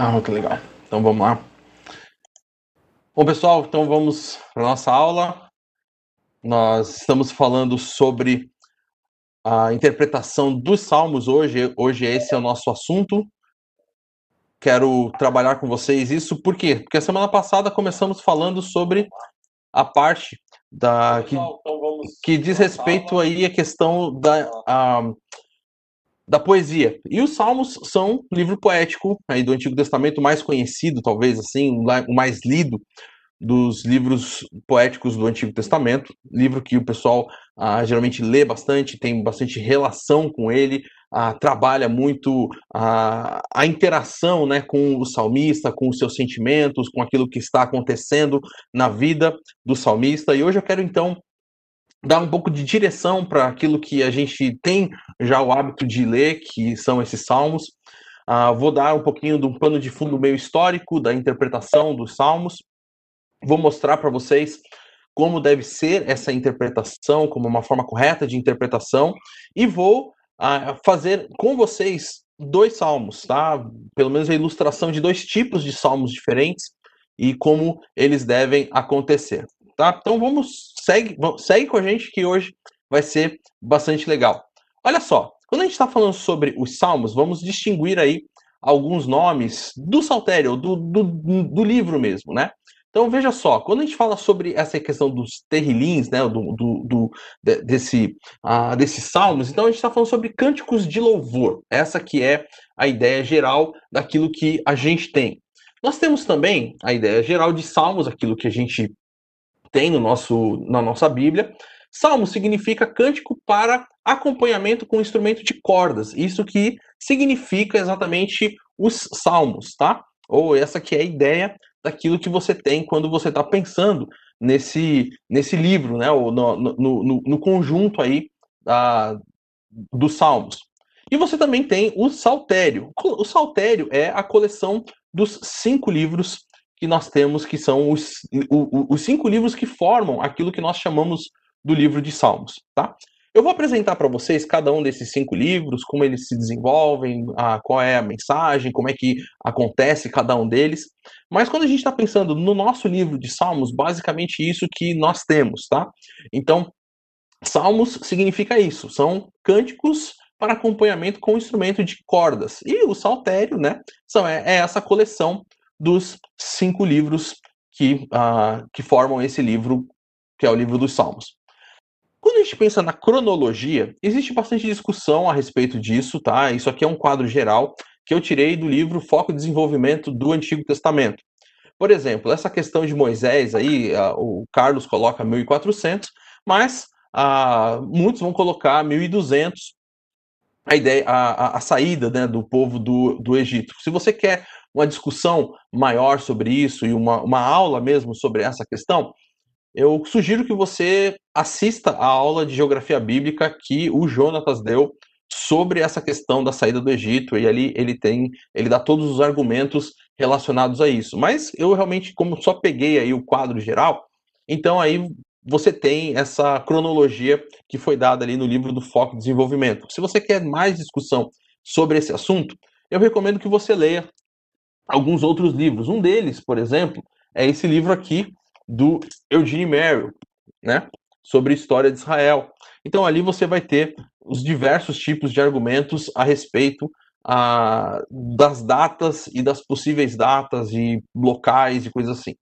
Ah, muito legal. Então vamos lá. Bom, pessoal, então vamos para a nossa aula. Nós estamos falando sobre a interpretação dos salmos hoje. Hoje esse é o nosso assunto. Quero trabalhar com vocês isso, por quê? Porque a semana passada começamos falando sobre a parte da que, então que diz respeito aí a questão da, a, da poesia. E os Salmos são um livro poético aí do Antigo Testamento mais conhecido, talvez assim, o mais lido dos livros poéticos do Antigo Testamento, livro que o pessoal ah, geralmente lê bastante, tem bastante relação com ele, ah, trabalha muito ah, a interação né, com o salmista, com os seus sentimentos, com aquilo que está acontecendo na vida do salmista. E hoje eu quero então dar um pouco de direção para aquilo que a gente tem já o hábito de ler, que são esses salmos. Uh, vou dar um pouquinho de um pano de fundo meio histórico da interpretação dos salmos. Vou mostrar para vocês como deve ser essa interpretação, como uma forma correta de interpretação, e vou uh, fazer com vocês dois salmos, tá? Pelo menos a ilustração de dois tipos de salmos diferentes e como eles devem acontecer tá? Então vamos, segue, segue com a gente que hoje vai ser bastante legal. Olha só, quando a gente está falando sobre os salmos, vamos distinguir aí alguns nomes do saltério, do, do, do livro mesmo, né? Então veja só, quando a gente fala sobre essa questão dos terrilins, né, do, do, do desse, uh, desses salmos, então a gente está falando sobre cânticos de louvor. Essa que é a ideia geral daquilo que a gente tem. Nós temos também a ideia geral de salmos, aquilo que a gente tem no nosso, na nossa Bíblia. Salmo significa cântico para acompanhamento com instrumento de cordas. Isso que significa exatamente os salmos, tá? Ou essa que é a ideia daquilo que você tem quando você está pensando nesse, nesse livro, né? Ou no, no, no, no conjunto aí da, dos salmos. E você também tem o saltério. O saltério é a coleção dos cinco livros que nós temos, que são os, os cinco livros que formam aquilo que nós chamamos do livro de Salmos, tá? Eu vou apresentar para vocês cada um desses cinco livros, como eles se desenvolvem, a, qual é a mensagem, como é que acontece cada um deles. Mas quando a gente está pensando no nosso livro de Salmos, basicamente isso que nós temos, tá? Então, Salmos significa isso, são cânticos para acompanhamento com instrumento de cordas. E o saltério, né, são, é, é essa coleção dos cinco livros que, uh, que formam esse livro, que é o livro dos Salmos. Quando a gente pensa na cronologia, existe bastante discussão a respeito disso, tá? Isso aqui é um quadro geral que eu tirei do livro Foco e Desenvolvimento do Antigo Testamento. Por exemplo, essa questão de Moisés aí, uh, o Carlos coloca 1400, mas uh, muitos vão colocar 1200 a ideia, a, a, a saída né, do povo do, do Egito. Se você quer uma discussão maior sobre isso e uma, uma aula mesmo sobre essa questão, eu sugiro que você assista a aula de geografia bíblica que o Jonatas deu sobre essa questão da saída do Egito e ali ele tem, ele dá todos os argumentos relacionados a isso. Mas eu realmente, como só peguei aí o quadro geral, então aí você tem essa cronologia que foi dada ali no livro do Foco de Desenvolvimento. Se você quer mais discussão sobre esse assunto, eu recomendo que você leia alguns outros livros. Um deles, por exemplo, é esse livro aqui do Eugene Merrill, né, sobre a história de Israel. Então ali você vai ter os diversos tipos de argumentos a respeito a, das datas e das possíveis datas e locais e coisas assim.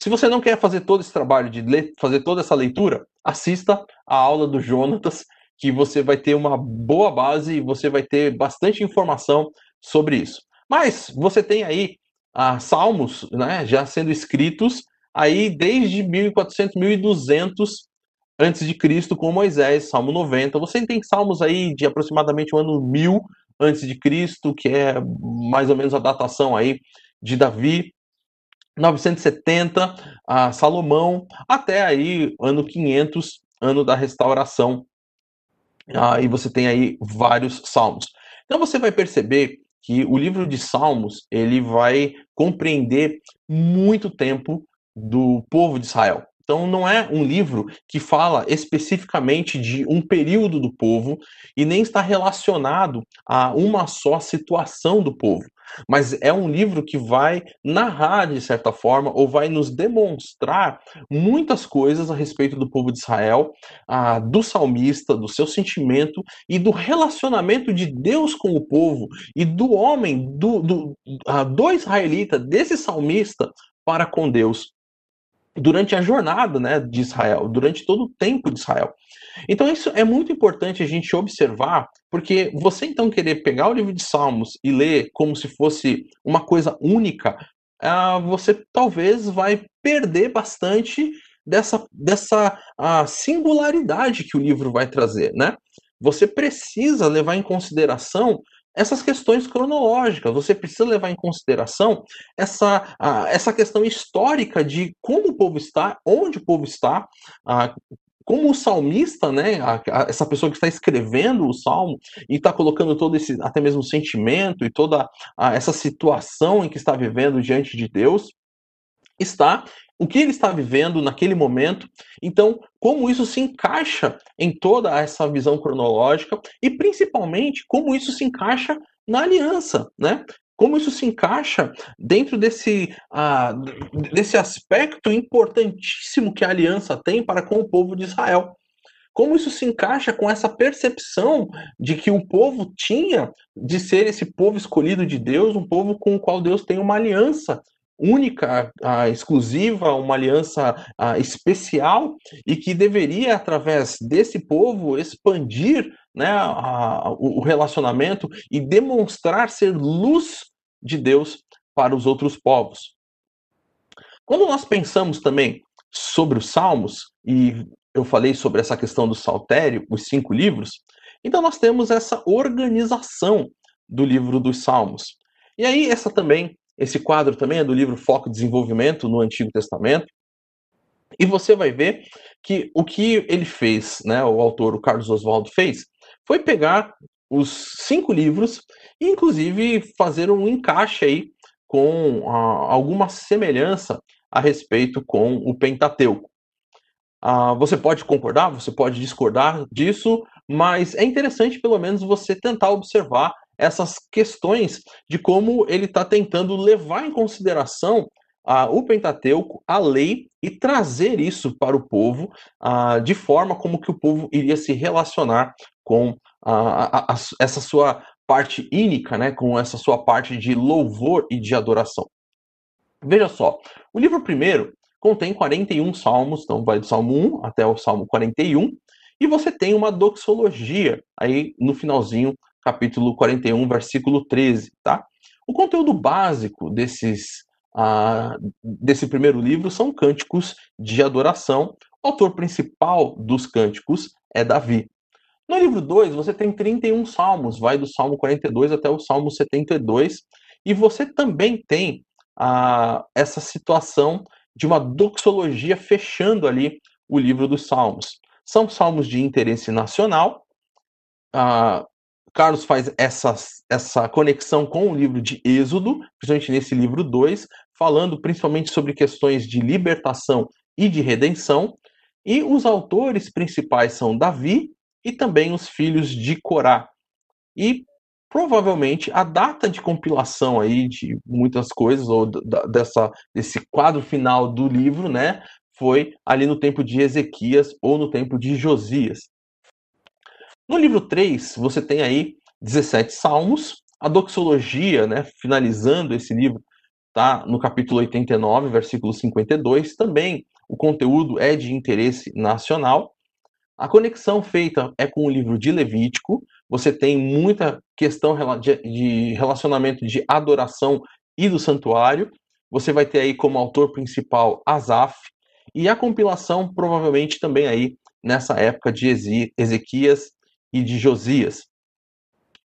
Se você não quer fazer todo esse trabalho de ler, fazer toda essa leitura, assista a aula do Jonatas, que você vai ter uma boa base e você vai ter bastante informação sobre isso. Mas você tem aí ah, salmos né, já sendo escritos aí desde 1400, 1200 antes de Cristo com Moisés, Salmo 90. Você tem salmos aí de aproximadamente o ano 1000 antes de Cristo, que é mais ou menos a datação aí de Davi. 970 a Salomão, até aí ano 500, ano da restauração. Aí ah, você tem aí vários salmos. Então você vai perceber que o livro de Salmos ele vai compreender muito tempo do povo de Israel. Então, não é um livro que fala especificamente de um período do povo e nem está relacionado a uma só situação do povo. Mas é um livro que vai narrar, de certa forma, ou vai nos demonstrar muitas coisas a respeito do povo de Israel, ah, do salmista, do seu sentimento e do relacionamento de Deus com o povo e do homem, do, do, ah, do israelita, desse salmista para com Deus durante a jornada né, de Israel, durante todo o tempo de Israel. Então isso é muito importante a gente observar, porque você então querer pegar o livro de Salmos e ler como se fosse uma coisa única, uh, você talvez vai perder bastante dessa, dessa uh, singularidade que o livro vai trazer, né? Você precisa levar em consideração essas questões cronológicas. Você precisa levar em consideração essa, essa questão histórica de como o povo está, onde o povo está, como o salmista, né, essa pessoa que está escrevendo o salmo e está colocando todo esse, até mesmo sentimento e toda essa situação em que está vivendo diante de Deus, está o que ele está vivendo naquele momento, então como isso se encaixa em toda essa visão cronológica e principalmente como isso se encaixa na aliança, né? Como isso se encaixa dentro desse, uh, desse aspecto importantíssimo que a aliança tem para com o povo de Israel. Como isso se encaixa com essa percepção de que o povo tinha de ser esse povo escolhido de Deus, um povo com o qual Deus tem uma aliança única, a, exclusiva, uma aliança a, especial e que deveria, através desse povo, expandir né, a, o relacionamento e demonstrar ser luz de Deus para os outros povos. Quando nós pensamos também sobre os Salmos, e eu falei sobre essa questão do saltério, os cinco livros, então nós temos essa organização do livro dos Salmos. E aí, essa também esse quadro também é do livro Foco e Desenvolvimento no Antigo Testamento. E você vai ver que o que ele fez, né, o autor, o Carlos Oswaldo, fez, foi pegar os cinco livros e, inclusive, fazer um encaixe aí com ah, alguma semelhança a respeito com o Pentateuco. Ah, você pode concordar, você pode discordar disso, mas é interessante, pelo menos, você tentar observar essas questões de como ele está tentando levar em consideração ah, o Pentateuco, a lei, e trazer isso para o povo ah, de forma como que o povo iria se relacionar com ah, a, a, essa sua parte ínica, né, com essa sua parte de louvor e de adoração. Veja só, o livro primeiro contém 41 salmos, então vai do Salmo 1 até o Salmo 41, e você tem uma doxologia aí no finalzinho capítulo 41, versículo 13, tá? O conteúdo básico desses, uh, desse primeiro livro são cânticos de adoração. O autor principal dos cânticos é Davi. No livro 2, você tem 31 salmos, vai do Salmo 42 até o Salmo 72, e você também tem uh, essa situação de uma doxologia fechando ali o livro dos salmos. São salmos de interesse nacional, uh, Carlos faz essa, essa conexão com o livro de Êxodo, principalmente nesse livro 2, falando principalmente sobre questões de libertação e de redenção. E os autores principais são Davi e também os filhos de Corá. E provavelmente a data de compilação aí de muitas coisas, ou dessa, desse quadro final do livro, né, foi ali no tempo de Ezequias ou no tempo de Josias. No livro 3, você tem aí 17 salmos, a doxologia, né, finalizando esse livro, tá no capítulo 89, versículo 52, também o conteúdo é de interesse nacional. A conexão feita é com o livro de Levítico, você tem muita questão de relacionamento de adoração e do santuário. Você vai ter aí como autor principal Asaf, e a compilação provavelmente também aí nessa época de Ezequias e de Josias.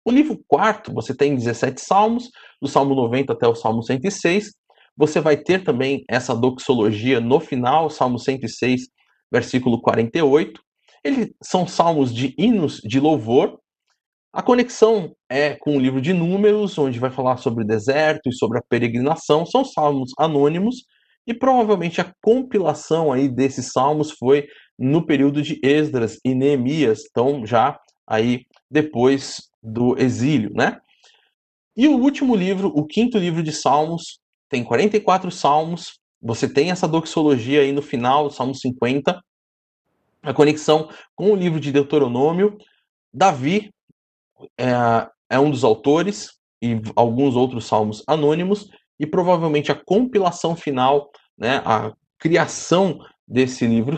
O livro quarto, você tem 17 salmos, do Salmo 90 até o Salmo 106. Você vai ter também essa doxologia no final, Salmo 106, versículo 48. Eles são salmos de hinos de louvor. A conexão é com o livro de Números, onde vai falar sobre o deserto e sobre a peregrinação. São salmos anônimos E provavelmente a compilação aí desses salmos foi no período de Esdras e Neemias, então já aí depois do exílio, né? E o último livro, o quinto livro de Salmos, tem 44 salmos. Você tem essa doxologia aí no final, Salmo 50, a conexão com o livro de Deuteronômio. Davi é, é um dos autores e alguns outros salmos anônimos e provavelmente a compilação final, né, a criação desse livro,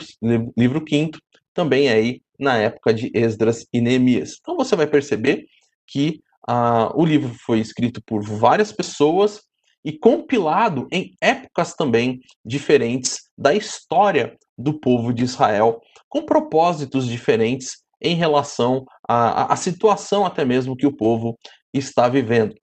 livro quinto, também é aí na época de Esdras e Neemias. Então você vai perceber que ah, o livro foi escrito por várias pessoas e compilado em épocas também diferentes da história do povo de Israel, com propósitos diferentes em relação à, à situação até mesmo que o povo está vivendo.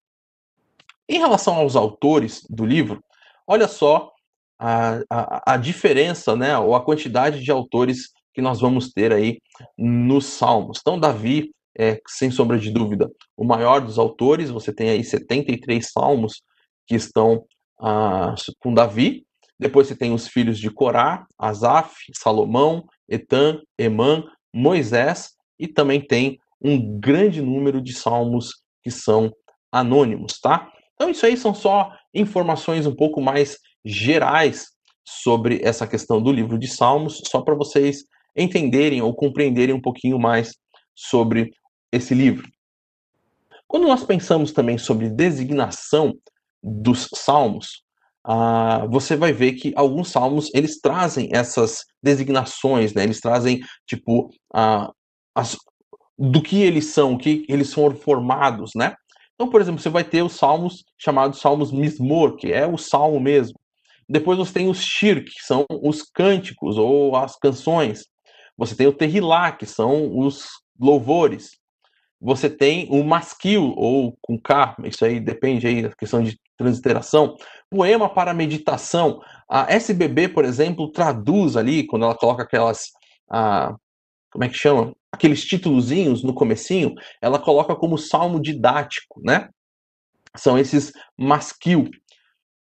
Em relação aos autores do livro, olha só a, a, a diferença, né, ou a quantidade de autores que nós vamos ter aí nos Salmos. Então, Davi é, sem sombra de dúvida, o maior dos autores. Você tem aí 73 salmos que estão ah, com Davi. Depois você tem os filhos de Corá, Asaf, Salomão, Etan, Emã, Moisés e também tem um grande número de salmos que são anônimos, tá? Então isso aí são só informações um pouco mais gerais sobre essa questão do livro de Salmos, só para vocês entenderem ou compreenderem um pouquinho mais sobre esse livro. Quando nós pensamos também sobre designação dos salmos, ah, você vai ver que alguns salmos eles trazem essas designações, né? Eles trazem tipo ah, as, do que eles são, o que eles foram formados, né? Então, por exemplo, você vai ter os salmos chamados salmos mismor, que é o salmo mesmo. Depois você tem os shir, que são os cânticos ou as canções. Você tem o terrilá, que são os louvores você tem o masquil, ou com K, isso aí depende aí da questão de transliteração, poema para meditação. A SBB, por exemplo, traduz ali, quando ela coloca aquelas, ah, como é que chama? Aqueles títulozinhos no comecinho, ela coloca como salmo didático, né? São esses masquil.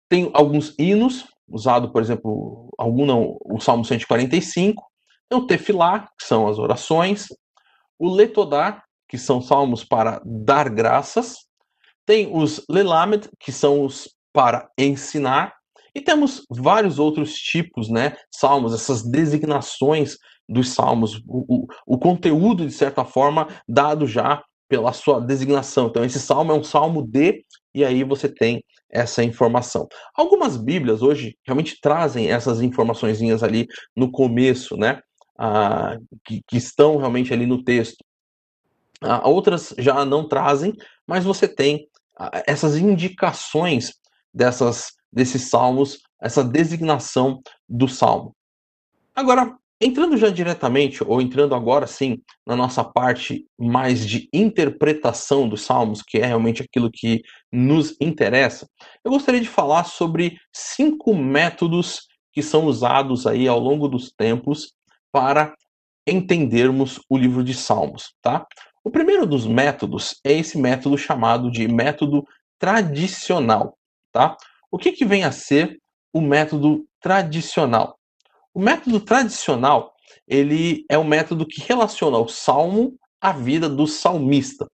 Tem alguns hinos, usado, por exemplo, algum não, o Salmo 145, tem o Tefilá, que são as orações, o Letodá, que são salmos para dar graças, tem os Lelamed, que são os para ensinar, e temos vários outros tipos, né? Salmos, essas designações dos salmos, o, o, o conteúdo, de certa forma, dado já pela sua designação. Então, esse salmo é um salmo de, e aí você tem essa informação. Algumas Bíblias hoje realmente trazem essas informações ali no começo, né? Ah, que, que, estão realmente ali no texto. Ah, outras já não trazem, mas você tem ah, essas indicações dessas, desses salmos, essa designação do salmo. Agora, entrando já diretamente, ou entrando agora sim na nossa parte mais de interpretação dos salmos, que é realmente aquilo que nos interessa, eu gostaria de falar sobre cinco métodos que são usados aí ao longo dos tempos para entendermos o livro de Salmos, tá? O primeiro dos métodos é esse método chamado de método tradicional, tá? O que, que vem a ser o método tradicional? O método tradicional, ele é um método que relaciona o salmo à vida do salmista.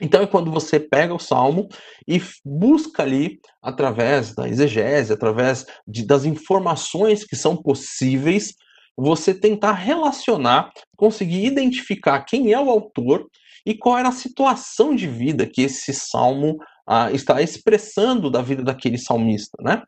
Então é quando você pega o salmo e busca ali, através da exegese, através de, das informações que são possíveis, você tentar relacionar, conseguir identificar quem é o autor e qual era a situação de vida que esse salmo ah, está expressando da vida daquele salmista, né?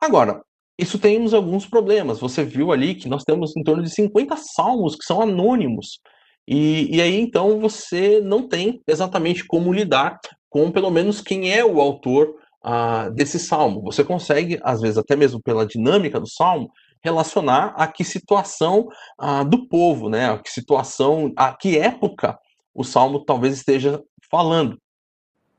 Agora, isso temos alguns problemas. Você viu ali que nós temos em torno de 50 salmos que são anônimos. E, e aí, então, você não tem exatamente como lidar com, pelo menos, quem é o autor ah, desse salmo. Você consegue, às vezes, até mesmo pela dinâmica do salmo, relacionar a que situação ah, do povo, né? A que situação, a que época o salmo talvez esteja falando.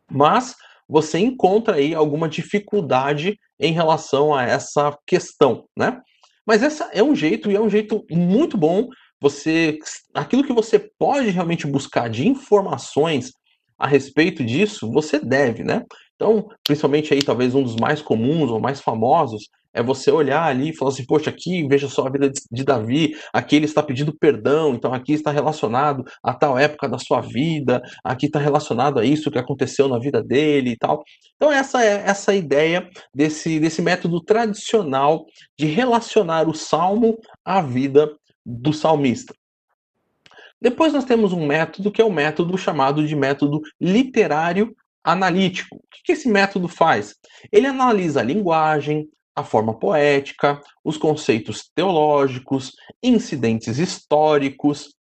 Mas você encontra aí alguma dificuldade em relação a essa questão, né? Mas essa é um jeito e é um jeito muito bom. Você, aquilo que você pode realmente buscar de informações a respeito disso, você deve, né? Então, principalmente aí talvez um dos mais comuns ou mais famosos é você olhar ali e falar assim, poxa, aqui veja só a vida de Davi, aqui ele está pedindo perdão, então aqui está relacionado a tal época da sua vida, aqui está relacionado a isso que aconteceu na vida dele e tal. Então essa é essa ideia desse, desse método tradicional de relacionar o salmo à vida do salmista. Depois nós temos um método que é o método chamado de método literário analítico. O que esse método faz? Ele analisa a linguagem, a forma poética, os conceitos teológicos, incidentes históricos.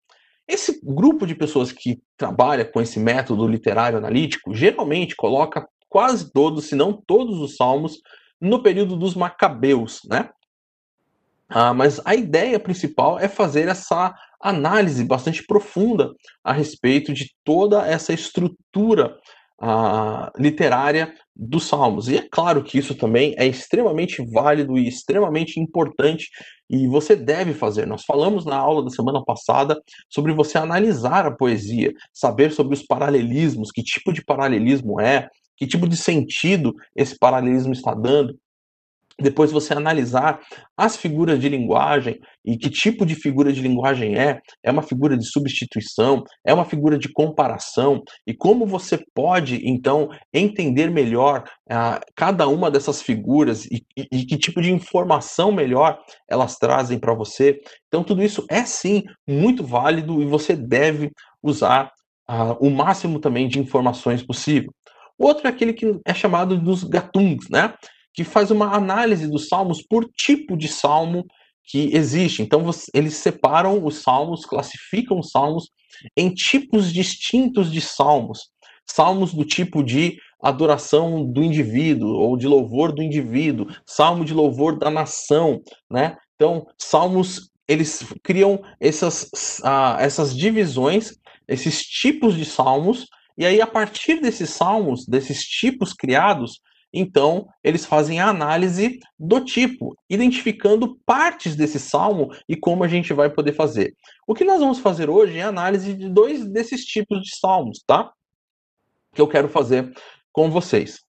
Esse grupo de pessoas que trabalha com esse método literário analítico geralmente coloca quase todos, se não todos os salmos, no período dos Macabeus, né? Ah, mas a ideia principal é fazer essa análise bastante profunda a respeito de toda essa estrutura literária dos Salmos. E é claro que isso também é extremamente válido e extremamente importante e você deve fazer. Nós falamos na aula da semana passada sobre você analisar a poesia, saber sobre os paralelismos, que tipo de paralelismo é, que tipo de sentido esse paralelismo está dando depois você analisar as figuras de linguagem e que tipo de figura de linguagem é, é uma figura de substituição, é uma figura de comparação, e como você pode, então, entender melhor uh, cada uma dessas figuras e, e, e, que tipo de informação melhor elas trazem para você. Então, tudo isso é sim muito válido e você deve usar uh, o máximo também de informações possível. Outro é aquele que é chamado dos gatungs, né? Que faz uma análise dos salmos por tipo de salmo que existe. Então, eles separam os salmos, classificam os salmos em tipos distintos de salmos. Salmos do tipo de adoração do indivíduo ou de louvor do indivíduo, salmo de louvor da nação, né? Então, salmos eles criam essas, uh, essas divisões, esses tipos de salmos, e aí a partir desses salmos, desses tipos criados, então, eles fazem a análise do tipo, identificando partes desse salmo e como a gente vai poder fazer. O que nós vamos fazer hoje é a análise de dois desses tipos de salmos, tá? Que eu quero fazer com vocês.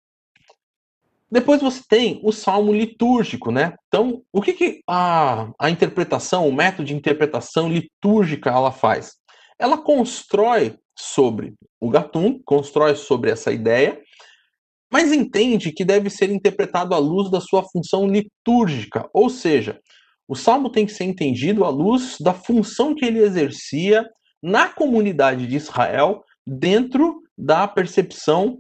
Depois você tem o salmo litúrgico, né? Então, o que, que a, a interpretação, o método de interpretação litúrgica ela faz? Ela constrói sobre o Gatum, constrói sobre essa ideia, mas entende que deve ser interpretado à luz da sua função litúrgica, ou seja, o salmo tem que ser entendido à luz da função que ele exercia na comunidade de Israel, dentro da percepção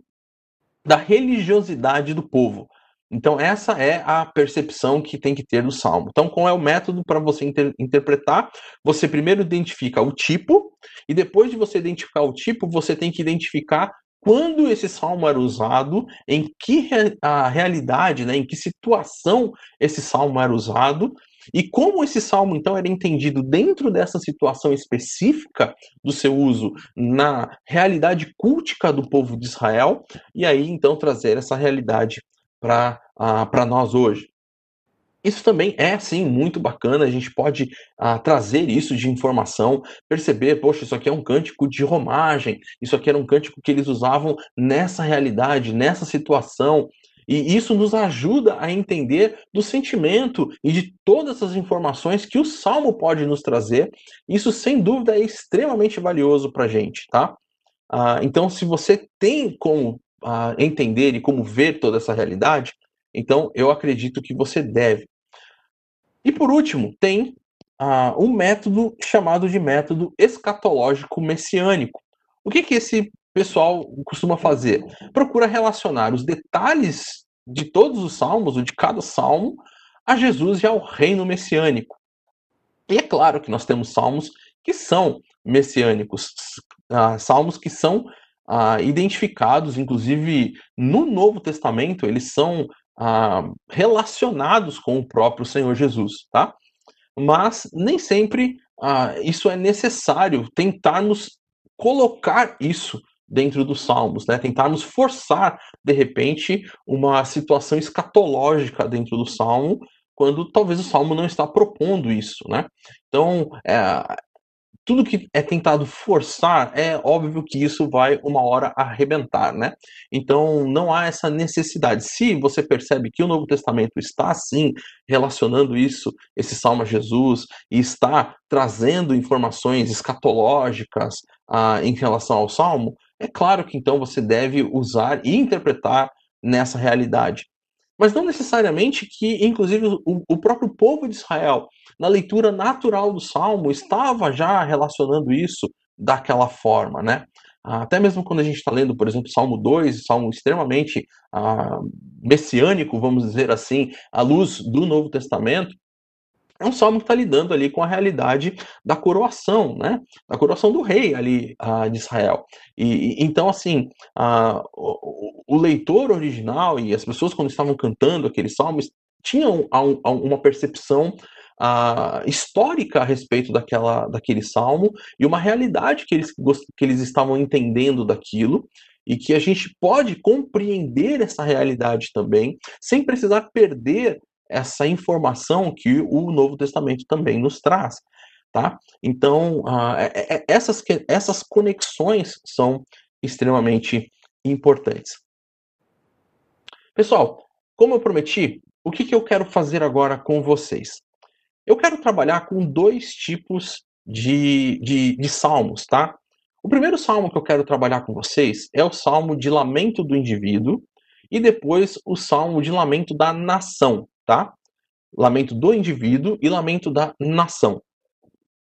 da religiosidade do povo. Então, essa é a percepção que tem que ter do salmo. Então, qual é o método para você inter interpretar? Você primeiro identifica o tipo, e depois de você identificar o tipo, você tem que identificar quando esse salmo era usado, em que a realidade, né, em que situação esse salmo era usado, e como esse salmo então era entendido dentro dessa situação específica do seu uso na realidade cultica do povo de Israel, e aí então trazer essa realidade para uh, nós hoje. Isso também é, sim, muito bacana. A gente pode ah, trazer isso de informação, perceber, poxa, isso aqui é um cântico de romagem, isso aqui era um cântico que eles usavam nessa realidade, nessa situação. E isso nos ajuda a entender do sentimento e de todas as informações que o Salmo pode nos trazer. Isso, sem dúvida, é extremamente valioso para a gente, tá? Ah, então, se você tem como ah, entender e como ver toda essa realidade, então eu acredito que você deve. E por último, tem uh, um método chamado de método escatológico messiânico. O que, que esse pessoal costuma fazer? Procura relacionar os detalhes de todos os salmos, ou de cada salmo, a Jesus e ao reino messiânico. E é claro que nós temos salmos que são messiânicos, uh, salmos que são uh, identificados, inclusive no Novo Testamento, eles são ah, relacionados com o próprio Senhor Jesus, tá? Mas nem sempre ah, isso é necessário, tentarmos colocar isso dentro dos salmos, né? Tentarmos forçar, de repente, uma situação escatológica dentro do salmo, quando talvez o salmo não está propondo isso, né? Então, é, tudo que é tentado forçar, é óbvio que isso vai uma hora arrebentar, né? Então não há essa necessidade. Se você percebe que o Novo Testamento está assim relacionando isso, esse salmo a Jesus, e está trazendo informações escatológicas ah, em relação ao salmo, é claro que então você deve usar e interpretar nessa realidade. Mas não necessariamente que, inclusive, o, o próprio povo de Israel na leitura natural do Salmo, estava já relacionando isso daquela forma, né? Até mesmo quando a gente está lendo, por exemplo, Salmo 2, Salmo extremamente ah, messiânico, vamos dizer assim, à luz do Novo Testamento, é um salmo que está lidando ali com a realidade da coroação, né? Da coroação do rei ali uh, de Israel. E, e então, assim, uh, o, o, leitor original e as pessoas quando estavam cantando aqueles salmos tinham uma percepção histórica a respeito daquela, daquele salmo e uma realidade que eles, que eles estavam entendendo daquilo e que a gente pode compreender essa realidade também sem precisar perder essa informação que o Novo Testamento também nos traz. Tá? Então, uh, essas, essas conexões são extremamente importantes. Pessoal, como eu prometi, o que, que eu quero fazer agora com vocês? Eu quero trabalhar com dois tipos de, de, de salmos, tá? O primeiro salmo que eu quero trabalhar com vocês é o salmo de lamento do indivíduo e depois o salmo de lamento da nação, tá? Lamento do indivíduo e lamento da nação.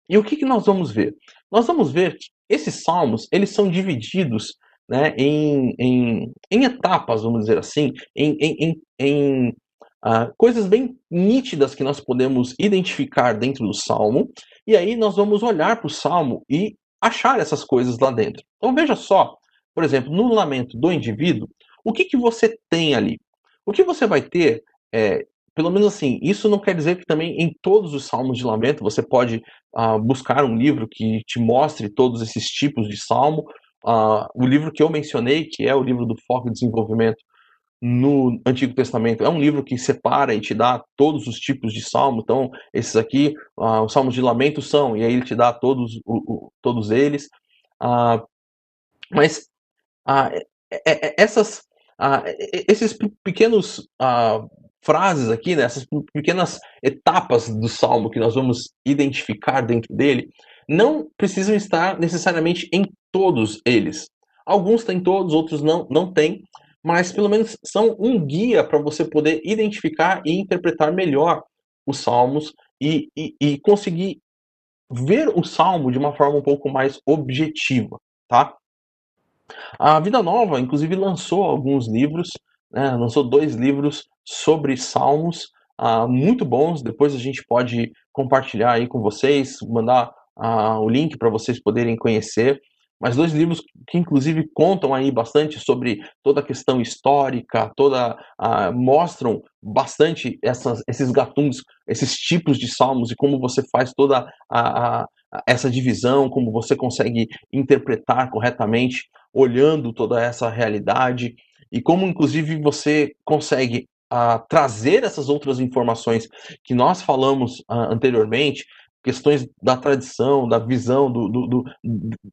E o que, que nós vamos ver? Nós vamos ver que esses salmos eles são divididos né, em, em, em etapas, vamos dizer assim, em, em, em Uh, coisas bem nítidas que nós podemos identificar dentro do salmo, e aí nós vamos olhar para o salmo e achar essas coisas lá dentro. Então veja só, por exemplo, no lamento do indivíduo, o que, que você tem ali? O que você vai ter, é, pelo menos assim, isso não quer dizer que também em todos os salmos de lamento você pode uh, buscar um livro que te mostre todos esses tipos de salmo. Uh, o livro que eu mencionei, que é o livro do Foco de Desenvolvimento no Antigo Testamento. É um livro que separa e te dá todos os tipos de salmo. Então, esses aqui, uh, os salmos de lamento são, e aí ele te dá todos, o, o, todos eles. Mas essas, esses pequenos frases aqui, né, essas pequenas etapas do salmo que nós vamos identificar dentro dele, não precisam estar necessariamente em todos eles. Alguns têm todos, outros não, não têm mas pelo menos são um guia para você poder identificar e interpretar melhor os salmos e, e, e, conseguir ver o salmo de uma forma um pouco mais objetiva, tá? A Vida Nova, inclusive, lançou alguns livros, né, lançou dois livros sobre salmos uh, muito bons. Depois a gente pode compartilhar aí com vocês, mandar uh, o link para vocês poderem conhecer mas dois livros que inclusive contam aí bastante sobre toda a questão histórica, toda uh, mostram bastante essas, esses gatunos, esses tipos de salmos e como você faz toda a, a, essa divisão, como você consegue interpretar corretamente, olhando toda essa realidade e como inclusive você consegue uh, trazer essas outras informações que nós falamos uh, anteriormente questões da tradição, da visão do, do, do,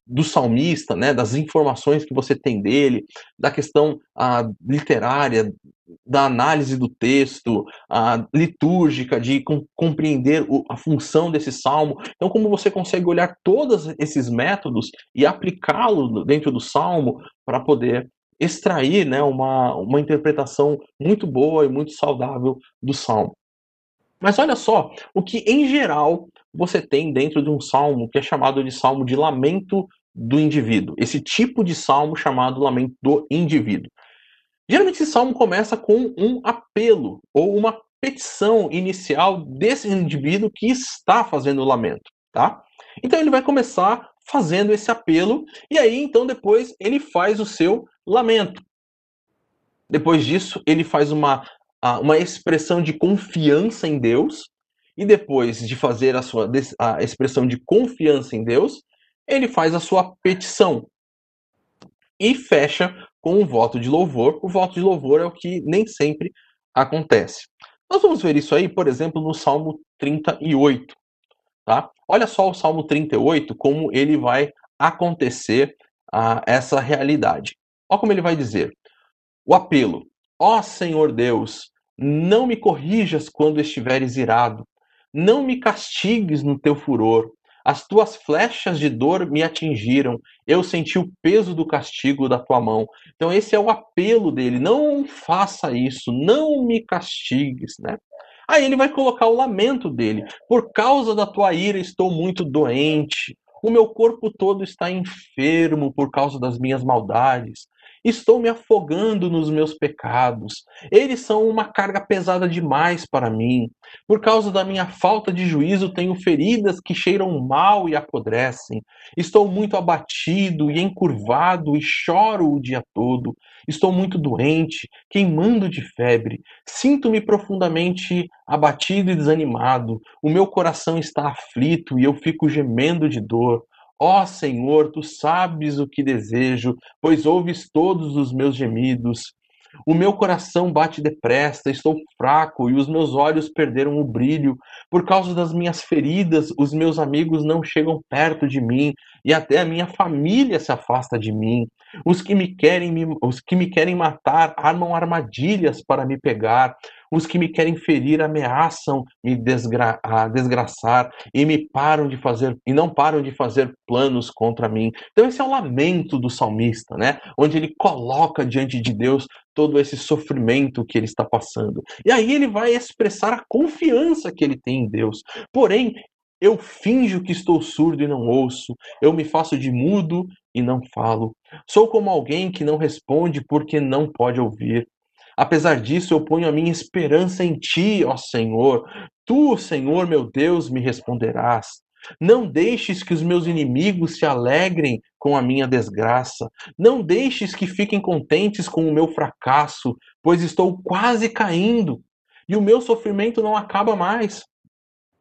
do, salmista, né, das informações que você tem dele, da questão a, literária, da análise do texto, a litúrgica, de com, compreender o, a função desse salmo. Então, como você consegue olhar todos esses métodos e aplicá-lo dentro do salmo para poder extrair né, uma, uma interpretação muito boa e muito saudável do salmo. Mas olha só, o que em geral você tem dentro de um salmo que é chamado de salmo de lamento do indivíduo. Esse tipo de salmo chamado lamento do indivíduo. Geralmente esse salmo começa com um apelo ou uma petição inicial desse indivíduo que está fazendo o lamento, tá? Então ele vai começar fazendo esse apelo e aí então depois ele faz o seu lamento. Depois disso, ele faz uma, uma expressão de confiança em Deus e depois de fazer a sua a expressão de confiança em Deus, ele faz a sua petição e fecha com um voto de louvor. O voto de louvor é o que nem sempre acontece. Nós vamos ver isso aí, por exemplo, no Salmo 38. tá? Olha só o Salmo 38, como ele vai acontecer uh, essa realidade. Olha como ele vai dizer: o apelo, ó Senhor Deus, não me corrijas quando estiveres irado, não me castigues no teu furor. As tuas flechas de dor me atingiram, eu senti o peso do castigo da tua mão. Então, esse é o apelo dele: não faça isso, não me castigues, né? Aí ele vai colocar o lamento dele: por causa da tua ira estou muito doente, o meu corpo todo está enfermo por causa das minhas maldades. Estou me afogando nos meus pecados. Eles são uma carga pesada demais para mim. Por causa da minha falta de juízo, tenho feridas que cheiram mal e apodrecem. Estou muito abatido e encurvado e choro o dia todo. Estou muito doente, queimando de febre. Sinto-me profundamente abatido e desanimado. O meu coração está aflito e eu fico gemendo de dor. Ó oh, Senhor, tu sabes o que desejo, pois ouves todos os meus gemidos. O meu coração bate depressa, estou fraco e os meus olhos perderam o brilho. Por causa das minhas feridas, os meus amigos não chegam perto de mim e até a minha família se afasta de mim. Os que me querem, me, os que me querem matar armam armadilhas para me pegar. Os que me querem ferir ameaçam me desgra desgraçar e me param de fazer e não param de fazer planos contra mim. Então esse é o lamento do salmista, né? Onde ele coloca diante de Deus todo esse sofrimento que ele está passando. E aí ele vai expressar a confiança que ele tem em Deus. Porém, eu finjo que estou surdo e não ouço, eu me faço de mudo e não falo. Sou como alguém que não responde porque não pode ouvir. Apesar disso, eu ponho a minha esperança em ti, ó Senhor. Tu, Senhor meu Deus, me responderás. Não deixes que os meus inimigos se alegrem com a minha desgraça. Não deixes que fiquem contentes com o meu fracasso, pois estou quase caindo e o meu sofrimento não acaba mais.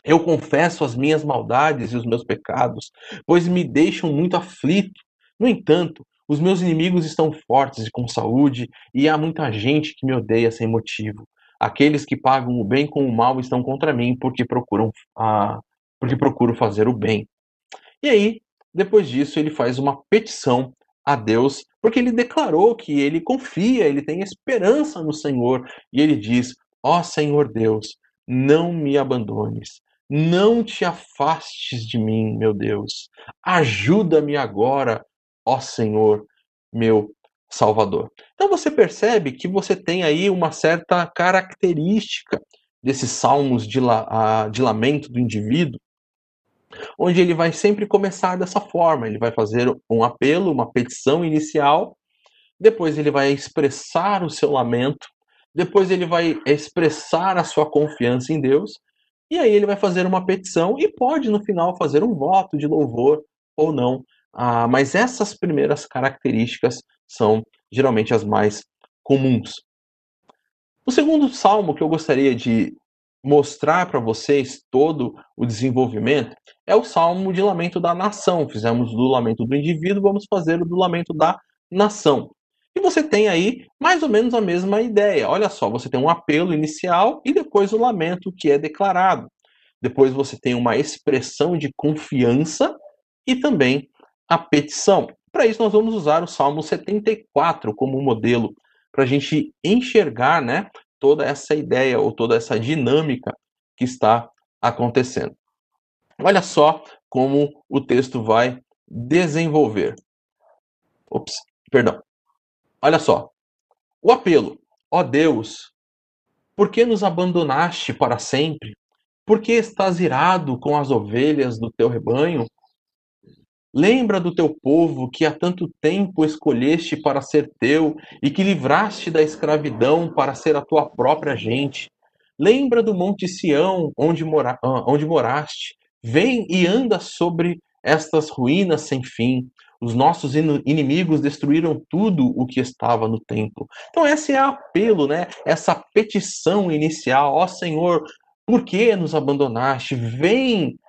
Eu confesso as minhas maldades e os meus pecados, pois me deixam muito aflito. No entanto, os meus inimigos estão fortes e com saúde, e há muita gente que me odeia sem motivo. Aqueles que pagam o bem com o mal estão contra mim porque procuram porque procuro fazer o bem. E aí, depois disso, ele faz uma petição a Deus, porque ele declarou que ele confia, ele tem esperança no Senhor, e ele diz: Ó oh, Senhor Deus, não me abandones, não te afastes de mim, meu Deus. Ajuda-me agora ó Senhor, meu Salvador. Então você percebe que você tem aí uma certa característica desses salmos de, la, de lamento do indivíduo, onde ele vai sempre começar dessa forma: ele vai fazer um apelo, uma petição inicial, depois ele vai expressar o seu lamento, depois ele vai expressar a sua confiança em Deus, e aí ele vai fazer uma petição e pode no final fazer um voto de louvor ou não ah, mas essas primeiras características são geralmente as mais comuns. O segundo salmo que eu gostaria de mostrar para vocês todo o desenvolvimento é o salmo de lamento da nação. Fizemos do lamento do indivíduo, vamos fazer o do lamento da nação. E você tem aí mais ou menos a mesma ideia. Olha só, você tem um apelo inicial e depois o lamento que é declarado. Depois você tem uma expressão de confiança e também a petição. Para isso, nós vamos usar o Salmo 74 como modelo, para a gente enxergar né, toda essa ideia ou toda essa dinâmica que está acontecendo. Olha só como o texto vai desenvolver. Ops, perdão. Olha só. O apelo. Ó Deus, por que nos abandonaste para sempre? Por que estás irado com as ovelhas do teu rebanho? Lembra do teu povo que há tanto tempo escolheste para ser teu e que livraste da escravidão para ser a tua própria gente. Lembra do Monte Sião, onde, mora, ah, onde moraste. Vem e anda sobre estas ruínas sem fim. Os nossos inimigos destruíram tudo o que estava no templo. Então, esse é o apelo, né? Essa petição inicial. Ó Senhor, por que nos abandonaste? Vem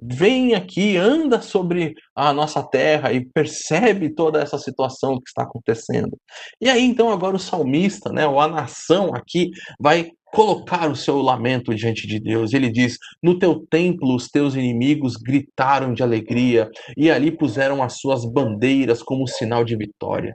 vem aqui, anda sobre a nossa terra e percebe toda essa situação que está acontecendo. E aí então agora o salmista, né, ou a nação aqui vai colocar o seu lamento diante de Deus. Ele diz: No teu templo os teus inimigos gritaram de alegria e ali puseram as suas bandeiras como sinal de vitória.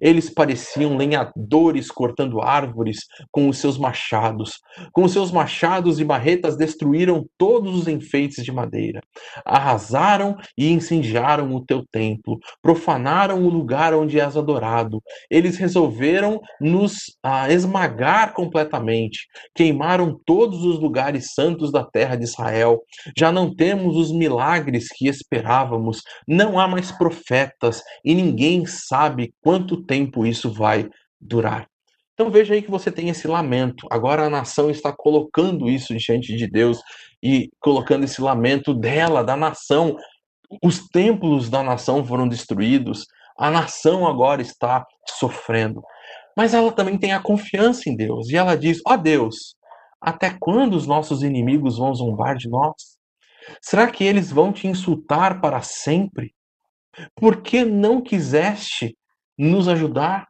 Eles pareciam lenhadores cortando árvores com os seus machados. Com os seus machados e barretas destruíram todos os enfeites de madeira. Arrasaram e incendiaram o teu templo. Profanaram o lugar onde és adorado. Eles resolveram nos ah, esmagar completamente. Queimaram todos os lugares santos da terra de Israel. Já não temos os milagres que esperávamos. Não há mais profetas e ninguém sabe quanto quanto tempo isso vai durar. Então veja aí que você tem esse lamento. Agora a nação está colocando isso diante de Deus e colocando esse lamento dela, da nação. Os templos da nação foram destruídos. A nação agora está sofrendo. Mas ela também tem a confiança em Deus. E ela diz: Ó oh Deus, até quando os nossos inimigos vão zombar de nós? Será que eles vão te insultar para sempre? Por que não quiseste nos ajudar,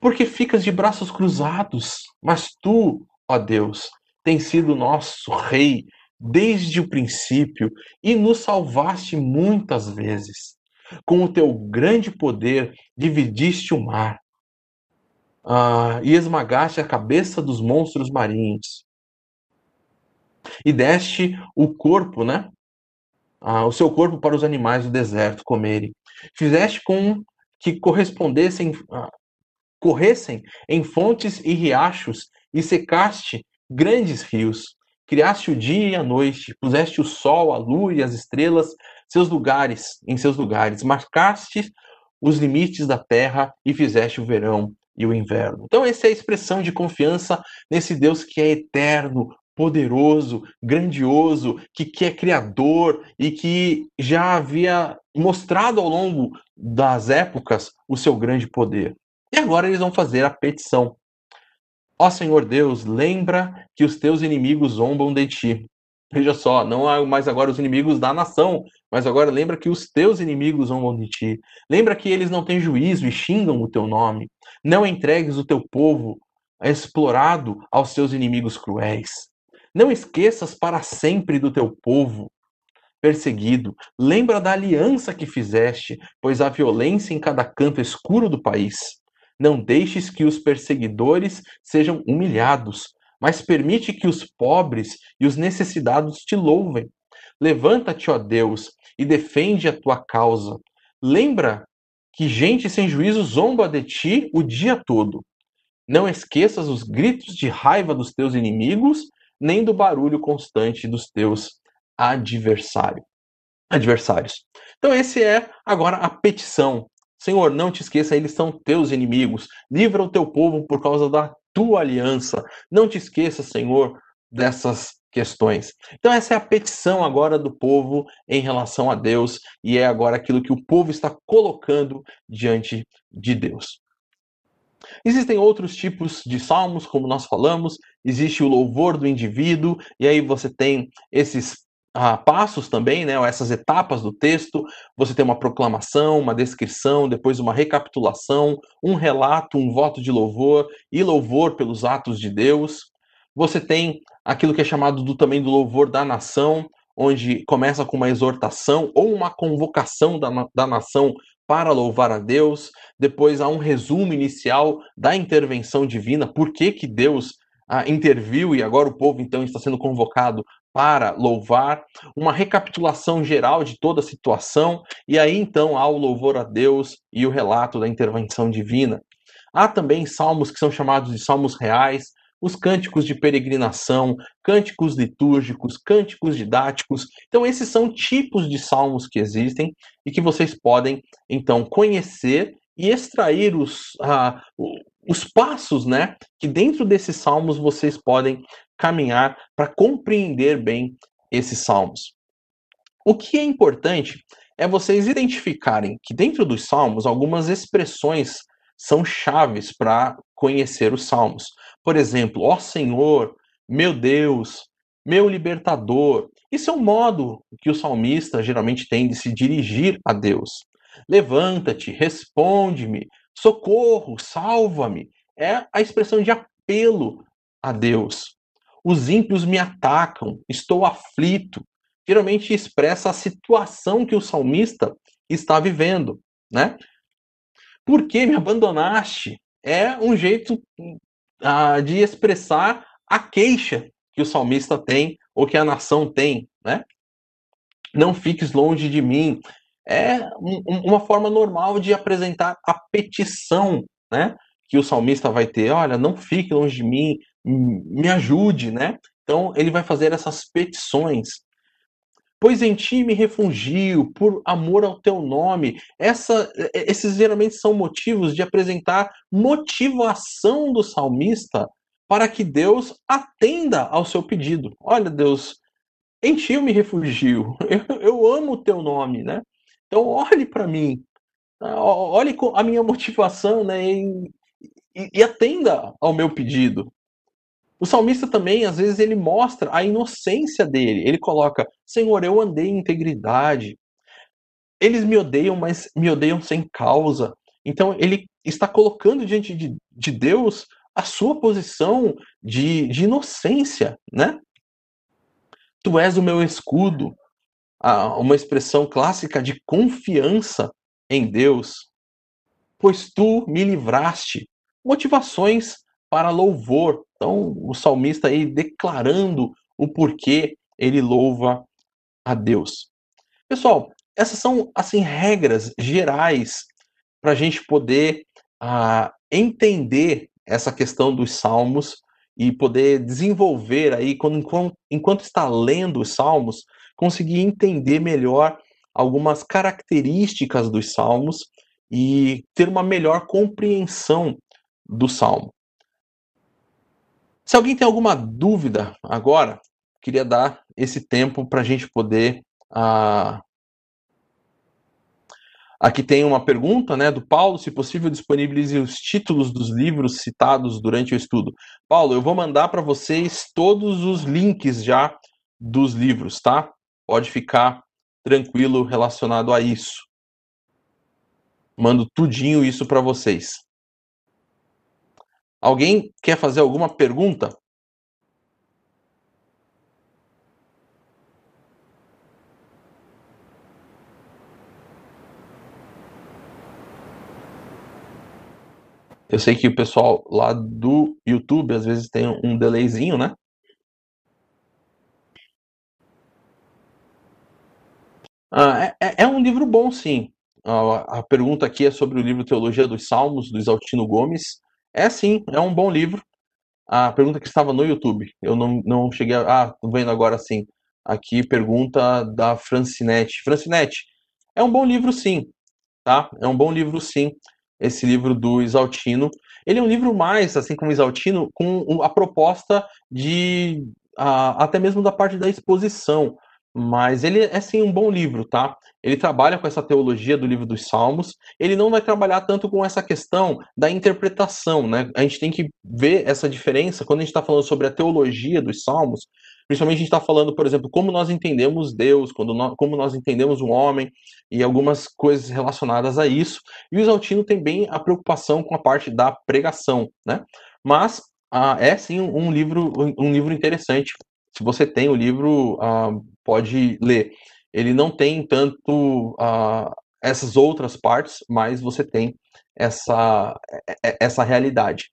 porque ficas de braços cruzados, mas tu, ó Deus, tens sido nosso Rei desde o princípio e nos salvaste muitas vezes. Com o teu grande poder, dividiste o mar ah, e esmagaste a cabeça dos monstros marinhos. E deste o corpo, né? Ah, o seu corpo para os animais do deserto comerem. Fizeste com que correspondessem, ah, corressem em fontes e riachos, e secaste grandes rios. Criaste o dia e a noite, puseste o sol, a lua e as estrelas, seus lugares, em seus lugares, marcaste os limites da terra e fizeste o verão e o inverno. Então, essa é a expressão de confiança nesse Deus que é eterno, poderoso, grandioso, que, que é criador e que já havia mostrado ao longo das épocas o seu grande poder. E agora eles vão fazer a petição. Ó Senhor Deus, lembra que os teus inimigos zombam de ti. Veja só, não há mais agora os inimigos da nação, mas agora lembra que os teus inimigos zombam de ti. Lembra que eles não têm juízo e xingam o teu nome. Não entregues o teu povo explorado aos seus inimigos cruéis. Não esqueças para sempre do teu povo perseguido. Lembra da aliança que fizeste, pois há violência em cada canto escuro do país. Não deixes que os perseguidores sejam humilhados, mas permite que os pobres e os necessitados te louvem. Levanta-te, ó Deus, e defende a tua causa. Lembra que gente sem juízo zomba de ti o dia todo. Não esqueças os gritos de raiva dos teus inimigos nem do barulho constante dos teus adversário, adversários. Então esse é agora a petição. Senhor, não te esqueça, eles são teus inimigos. Livra o teu povo por causa da tua aliança. Não te esqueça, Senhor, dessas questões. Então essa é a petição agora do povo em relação a Deus e é agora aquilo que o povo está colocando diante de Deus. Existem outros tipos de salmos, como nós falamos, existe o louvor do indivíduo, e aí você tem esses ah, passos também, né, essas etapas do texto. Você tem uma proclamação, uma descrição, depois uma recapitulação, um relato, um voto de louvor e louvor pelos atos de Deus. Você tem aquilo que é chamado do, também do louvor da nação, onde começa com uma exortação ou uma convocação da, da nação para louvar a Deus, depois há um resumo inicial da intervenção divina, por que, que Deus ah, interviu e agora o povo então está sendo convocado para louvar, uma recapitulação geral de toda a situação, e aí então há o louvor a Deus e o relato da intervenção divina. Há também salmos que são chamados de salmos reais, os cânticos de peregrinação, cânticos litúrgicos, cânticos didáticos. Então, esses são tipos de salmos que existem e que vocês podem, então, conhecer e extrair os, uh, os passos, né? Que dentro desses salmos vocês podem caminhar para compreender bem esses salmos. O que é importante é vocês identificarem que dentro dos salmos algumas expressões são chaves para conhecer os salmos. Por exemplo, ó Senhor, meu Deus, meu libertador. Isso é um modo que o salmista geralmente tem de se dirigir a Deus. Levanta-te, responde-me, socorro, salva-me. É a expressão de apelo a Deus. Os ímpios me atacam, estou aflito. Geralmente expressa a situação que o salmista está vivendo, né? Por que me abandonaste? É um jeito uh, de expressar a queixa que o salmista tem ou que a nação tem, né? Não fiques longe de mim. É um, uma forma normal de apresentar a petição, né? Que o salmista vai ter. Olha, não fique longe de mim, me ajude, né? Então ele vai fazer essas petições. Pois em ti me refugio, por amor ao teu nome. Essa, esses geralmente são motivos de apresentar motivação do salmista para que Deus atenda ao seu pedido. Olha, Deus, em ti eu me refugio. Eu, eu amo o teu nome, né? Então olhe para mim. Olhe a minha motivação, né? E, e atenda ao meu pedido. O salmista também, às vezes, ele mostra a inocência dele. Ele coloca: Senhor, eu andei em integridade. Eles me odeiam, mas me odeiam sem causa. Então, ele está colocando diante de, de Deus a sua posição de, de inocência, né? Tu és o meu escudo, uma expressão clássica de confiança em Deus, pois tu me livraste. Motivações para louvor. Então, o salmista aí declarando o porquê ele louva a Deus. Pessoal, essas são assim regras gerais para a gente poder uh, entender essa questão dos salmos e poder desenvolver aí quando enquanto, enquanto está lendo os salmos, conseguir entender melhor algumas características dos salmos e ter uma melhor compreensão do salmo. Se alguém tem alguma dúvida agora, queria dar esse tempo para a gente poder. Uh... Aqui tem uma pergunta né, do Paulo: se possível, disponibilize os títulos dos livros citados durante o estudo. Paulo, eu vou mandar para vocês todos os links já dos livros, tá? Pode ficar tranquilo relacionado a isso. Mando tudinho isso para vocês. Alguém quer fazer alguma pergunta? Eu sei que o pessoal lá do YouTube às vezes tem um delayzinho, né? Ah, é, é, é um livro bom, sim. a pergunta aqui é sobre o livro Teologia dos Salmos, do Isaltino Gomes. É sim, é um bom livro. A pergunta que estava no YouTube, eu não, não cheguei a. Ah, vendo agora sim. Aqui, pergunta da Francinete. Francinete, é um bom livro sim, tá? É um bom livro sim, esse livro do Isaltino. Ele é um livro mais, assim como o Isaltino, com a proposta de. até mesmo da parte da exposição. Mas ele é sim um bom livro, tá? Ele trabalha com essa teologia do livro dos Salmos. Ele não vai trabalhar tanto com essa questão da interpretação, né? A gente tem que ver essa diferença quando a gente está falando sobre a teologia dos Salmos. Principalmente a gente está falando, por exemplo, como nós entendemos Deus, quando nós, como nós entendemos o homem e algumas coisas relacionadas a isso. E o Exaltino tem bem a preocupação com a parte da pregação, né? Mas ah, é sim um livro, um livro interessante. Se você tem o livro, ah, pode ler. Ele não tem tanto uh, essas outras partes, mas você tem essa, essa realidade.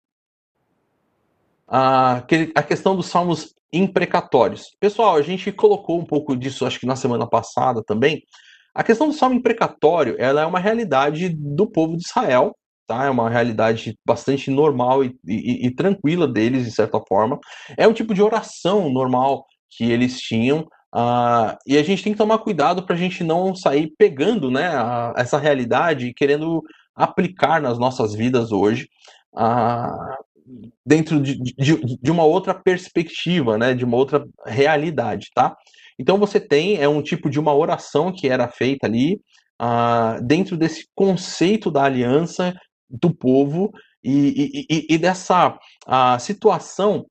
A questão dos salmos imprecatórios. Pessoal, a gente colocou um pouco disso, acho que na semana passada também. A questão do salmo imprecatório, ela é uma realidade do povo de Israel, tá? É uma realidade bastante normal e, e, e tranquila deles, de certa forma. É um tipo de oração normal que eles tinham Uh, e a gente tem que tomar cuidado para a gente não sair pegando né, a, essa realidade e querendo aplicar nas nossas vidas hoje, uh, dentro de, de, de, uma outra perspectiva, né, de uma outra realidade, tá? Então você tem é um tipo de uma oração que era feita ali uh, dentro desse conceito da aliança do povo e, e, e, dessa situação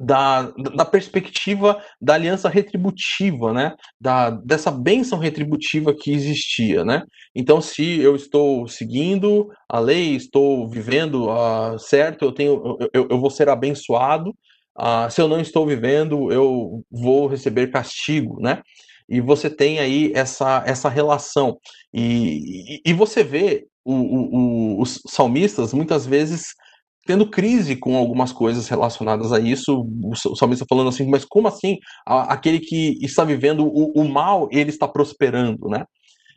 da, da perspectiva da aliança retributiva, né? Da, dessa bênção retributiva que existia, né? Então, se eu estou seguindo a lei, estou vivendo uh, certo, eu tenho, eu, eu vou ser abençoado. Uh, se eu não estou vivendo, eu vou receber castigo, né? E você tem aí essa, essa relação. E, e, e você vê o, o, os salmistas muitas vezes tendo crise com algumas coisas relacionadas a isso. O salmista falando assim, mas como assim? Aquele que está vivendo o, o mal, ele está prosperando, né?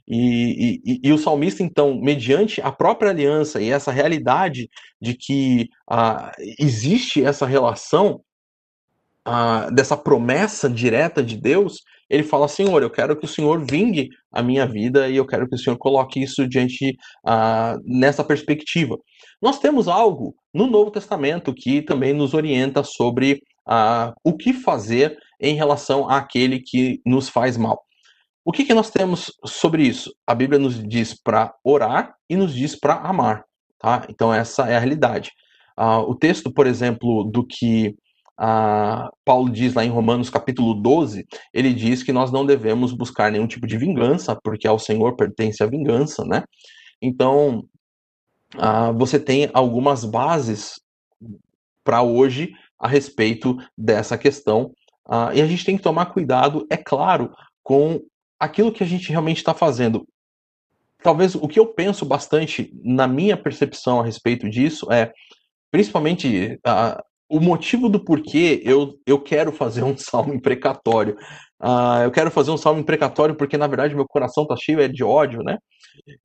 E, e, e, o salmista, então, mediante a própria aliança e essa realidade de que ah, existe essa relação ah, dessa promessa direta de Deus, ele fala: Senhor, eu quero que o Senhor vingue a minha vida e eu quero que o Senhor coloque isso diante ah, nessa perspectiva. Nós temos algo no Novo Testamento que também nos orienta sobre ah, o que fazer em relação àquele que nos faz mal. O que, que nós temos sobre isso? A Bíblia nos diz para orar e nos diz para amar. Tá? Então, essa é a realidade. Uh, o texto, por exemplo, do que ah, Paulo diz lá em Romanos capítulo 12, ele diz que nós não devemos buscar nenhum tipo de vingança, porque ao Senhor pertence a vingança, né? Então, ah, você tem algumas bases para hoje a respeito dessa questão, ah, e a gente tem que tomar cuidado, é claro, com aquilo que a gente realmente está fazendo. Talvez o que eu penso bastante na minha percepção a respeito disso é, principalmente, uh, o motivo do porquê eu, eu quero fazer um salmo imprecatório. Uh, eu quero fazer um salmo imprecatório porque, na verdade, meu coração tá cheio é de ódio, né?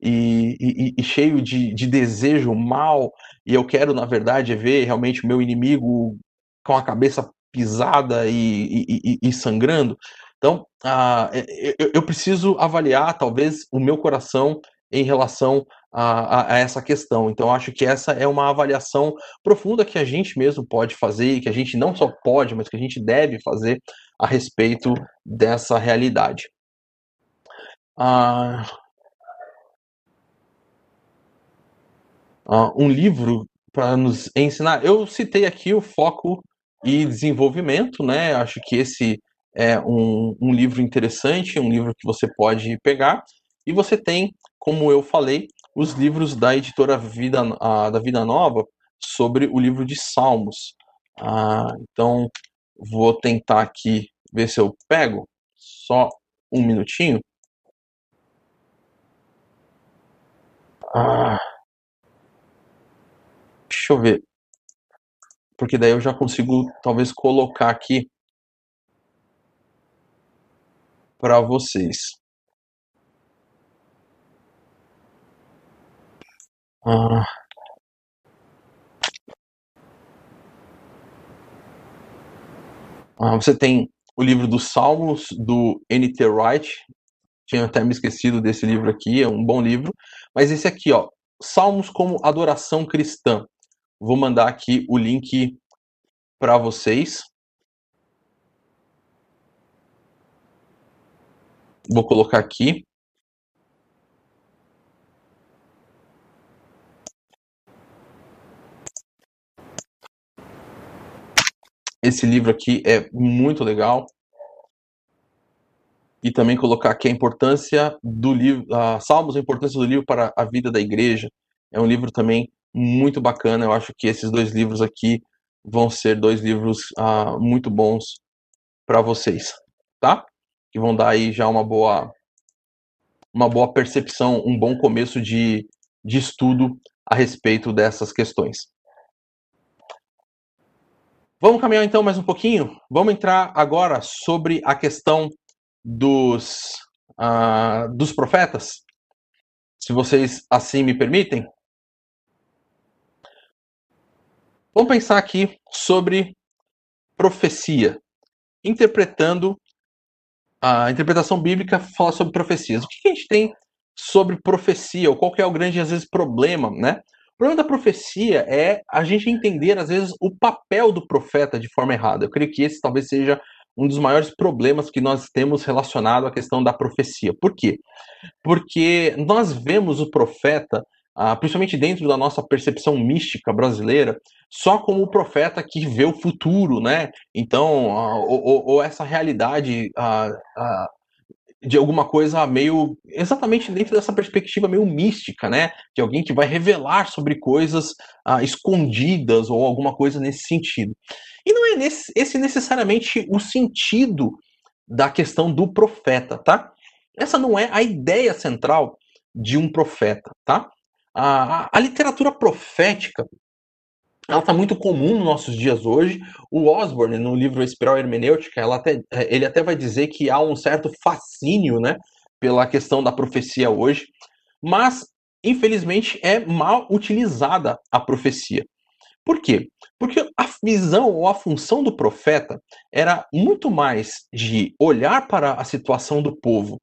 E, e, e, cheio de, de desejo mal. E eu quero, na verdade, ver realmente o meu inimigo com a cabeça pisada e, e, e sangrando. Então, uh, eu, eu preciso avaliar, talvez, o meu coração em relação a, a, essa questão. Então, acho que essa é uma avaliação profunda que a gente mesmo pode fazer, que a gente não só pode, mas que a gente deve fazer a respeito dessa realidade. Ah, ah, um livro para nos ensinar. Eu citei aqui o foco e desenvolvimento, né? Acho que esse é um, um livro interessante, um livro que você pode pegar. E você tem, como eu falei, os livros da editora Vida, a, da Vida Nova sobre o livro de Salmos. Ah, então, vou tentar aqui ver se eu pego. Só um minutinho. Ah, deixa eu ver. Porque daí eu já consigo, talvez, colocar aqui para vocês. Ah. Ah, você tem o livro dos Salmos, do N.T. Wright. Tinha até me esquecido desse livro aqui, é um bom livro. Mas esse aqui, ó, Salmos como adoração cristã. Vou mandar aqui o link para vocês. Vou colocar aqui. Esse livro aqui é muito legal. E também colocar aqui a importância do livro, uh, Salmos, a importância do livro para a vida da igreja. É um livro também muito bacana. Eu acho que esses dois livros aqui vão ser dois livros uh, muito bons para vocês, tá? Que vão dar aí já uma boa, uma boa percepção, um bom começo de, de estudo a respeito dessas questões. Vamos caminhar então mais um pouquinho? Vamos entrar agora sobre a questão dos, uh, dos profetas, se vocês assim me permitem. Vamos pensar aqui sobre profecia, interpretando a interpretação bíblica fala sobre profecias. O que a gente tem sobre profecia, ou qual é o grande, às vezes, problema, né? Problema da profecia é a gente entender, às vezes, o papel do profeta de forma errada. Eu creio que esse talvez seja um dos maiores problemas que nós temos relacionado à questão da profecia. Por quê? Porque nós vemos o profeta ah, principalmente dentro da nossa percepção mística brasileira, só como o profeta que vê o futuro, né? Então, ah, ou, ou, essa realidade ah, de alguma coisa meio exatamente dentro dessa perspectiva meio mística, né? De alguém que vai revelar sobre coisas ah, escondidas ou alguma coisa nesse sentido. E não é nesse, esse necessariamente o sentido da questão do profeta, tá? Essa não é a ideia central de um profeta, tá? A, a literatura profética ela está muito comum nos nossos dias hoje. O Osborne, no livro Espiral Hermenêutica, até, ele até vai dizer que há um certo fascínio né, pela questão da profecia hoje, mas, infelizmente, é mal utilizada a profecia. Por quê? Porque a visão ou a função do profeta era muito mais de olhar para a situação do povo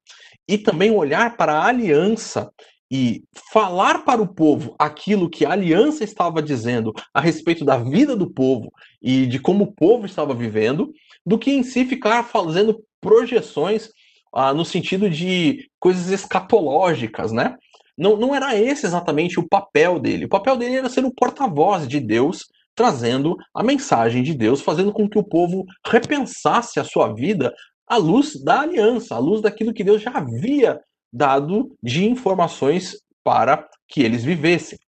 e também olhar para a aliança e falar para o povo aquilo que a aliança estava dizendo a respeito da vida do povo e de como o povo estava vivendo, do que em si ficar fazendo projeções ah, no sentido de coisas escatológicas, né? Não, não era esse exatamente o papel dele. O papel dele era ser o porta-voz de Deus, trazendo a mensagem de Deus, fazendo com que o povo repensasse a sua vida à luz da aliança, à luz daquilo que Deus já havia dado de informações para que eles vivessem.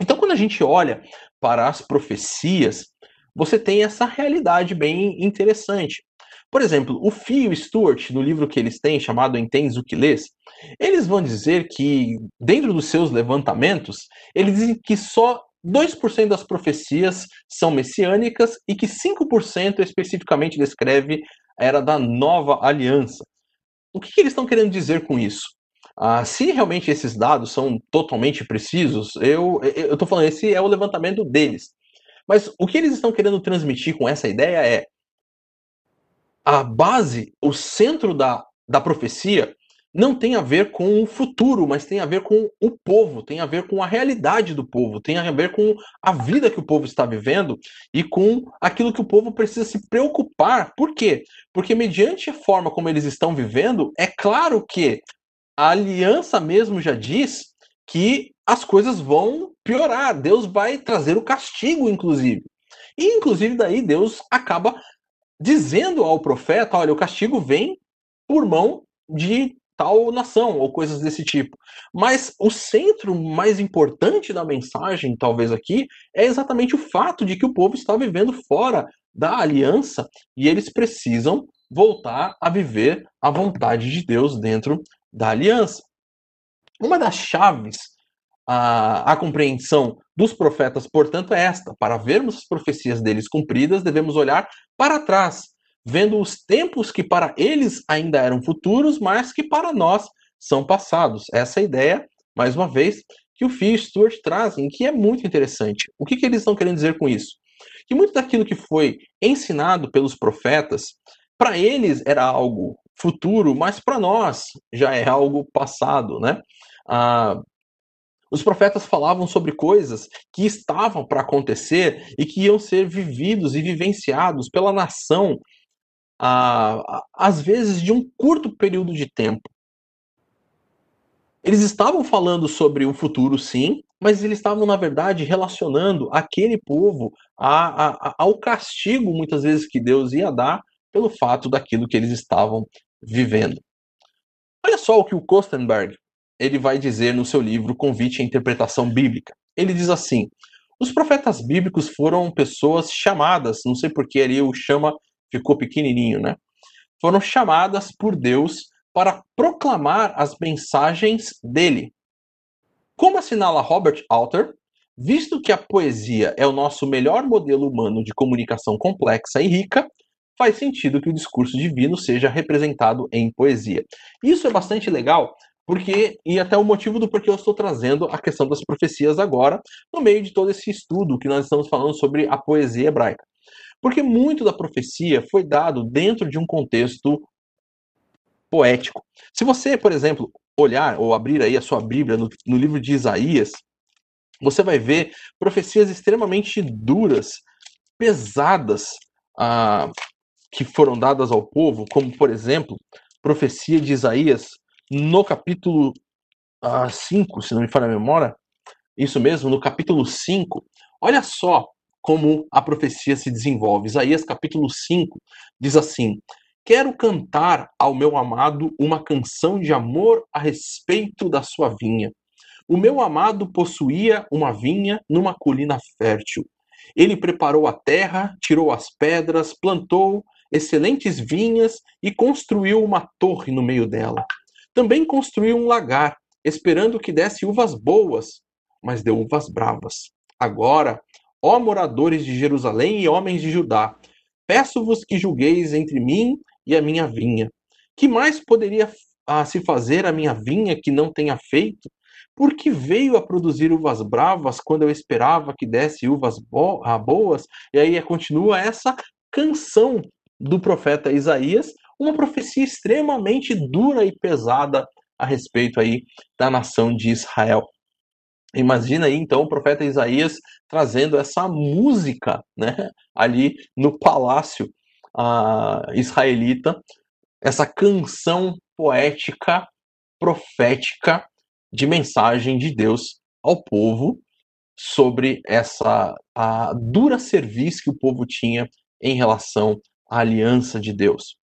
Então, quando a gente olha para as profecias, você tem essa realidade bem interessante. Por exemplo, o Fio Stuart, no livro que eles têm, chamado Entens o que lês, eles vão dizer que, dentro dos seus levantamentos, eles dizem que só 2% das profecias são messiânicas e que 5% especificamente descreve a era da nova aliança. O que, que eles estão querendo dizer com isso? Ah, se realmente esses dados são totalmente precisos, eu estou falando, esse é o levantamento deles. Mas o que eles estão querendo transmitir com essa ideia é a base, o centro da, da profecia não tem a ver com o futuro, mas tem a ver com o povo, tem a ver com a realidade do povo, tem a ver com a vida que o povo está vivendo e com aquilo que o povo precisa se preocupar. Por quê? Porque, mediante a forma como eles estão vivendo, é claro que a aliança mesmo já diz que as coisas vão piorar, Deus vai trazer o castigo, inclusive. E, inclusive, daí Deus acaba dizendo ao profeta: olha, o castigo vem por mão de tal nação ou coisas desse tipo. Mas o centro mais importante da mensagem, talvez aqui, é exatamente o fato de que o povo está vivendo fora da aliança e eles precisam voltar a viver a vontade de Deus dentro da aliança. Uma das chaves à, compreensão dos profetas, portanto, é esta: para vermos as profecias deles cumpridas, devemos olhar para trás vendo os tempos que para eles ainda eram futuros, mas que para nós são passados. Essa é ideia, mais uma vez, que o Phil Stuart trazem, que é muito interessante. O que, que eles estão querendo dizer com isso? Que muito daquilo que foi ensinado pelos profetas, para eles era algo futuro, mas para nós já é algo passado, né? Ah, os profetas falavam sobre coisas que estavam para acontecer e que iam ser vividos e vivenciados pela nação a, às vezes de um curto período de tempo. Eles estavam falando sobre o futuro, sim, mas eles estavam, na verdade, relacionando aquele povo a, a, ao castigo, muitas vezes, que Deus ia dar pelo fato daquilo que eles estavam vivendo. Olha só o que o Kostenberg ele vai dizer no seu livro Convite à Interpretação Bíblica. Ele diz assim: os profetas bíblicos foram pessoas chamadas, não sei por que ali o chama ficou pequenininho, né? Foram chamadas por Deus para proclamar as mensagens dele. Como assinala Robert Alter, visto que a poesia é o nosso melhor modelo humano de comunicação complexa e rica, faz sentido que o discurso divino seja representado em poesia. Isso é bastante legal, porque e até o motivo do porquê eu estou trazendo a questão das profecias agora, no meio de todo esse estudo que nós estamos falando sobre a poesia hebraica. Porque muito da profecia foi dado dentro de um contexto poético. Se você, por exemplo, olhar ou abrir aí a sua Bíblia no, no livro de Isaías, você vai ver profecias extremamente duras, pesadas, ah, que foram dadas ao povo, como, por exemplo, profecia de Isaías no capítulo 5, ah, se não me falha a memória, Isso mesmo, no capítulo 5. Olha só como a profecia se desenvolve. Isaías capítulo 5 diz assim: Quero cantar ao meu amado uma canção de amor a respeito da sua vinha. O meu amado possuía uma vinha numa colina fértil. Ele preparou a terra, tirou as pedras, plantou excelentes vinhas e construiu uma torre no meio dela. Também construiu um lagar, esperando que desse uvas boas, mas deu uvas bravas. Agora, ó moradores de Jerusalém e homens de Judá, peço-vos que julgueis entre mim e a minha vinha. Que mais poderia ah, se fazer a minha vinha que não tenha feito? Porque veio a produzir uvas bravas quando eu esperava que desse uvas bo ah, boas? E aí continua essa canção do profeta Isaías, uma profecia extremamente dura e pesada a respeito aí da nação de Israel. Imagina aí então o profeta Isaías trazendo essa música, né, ali no palácio israelita, essa canção poética, profética de mensagem de Deus ao povo sobre essa a dura serviço que o povo tinha em relação à aliança de Deus.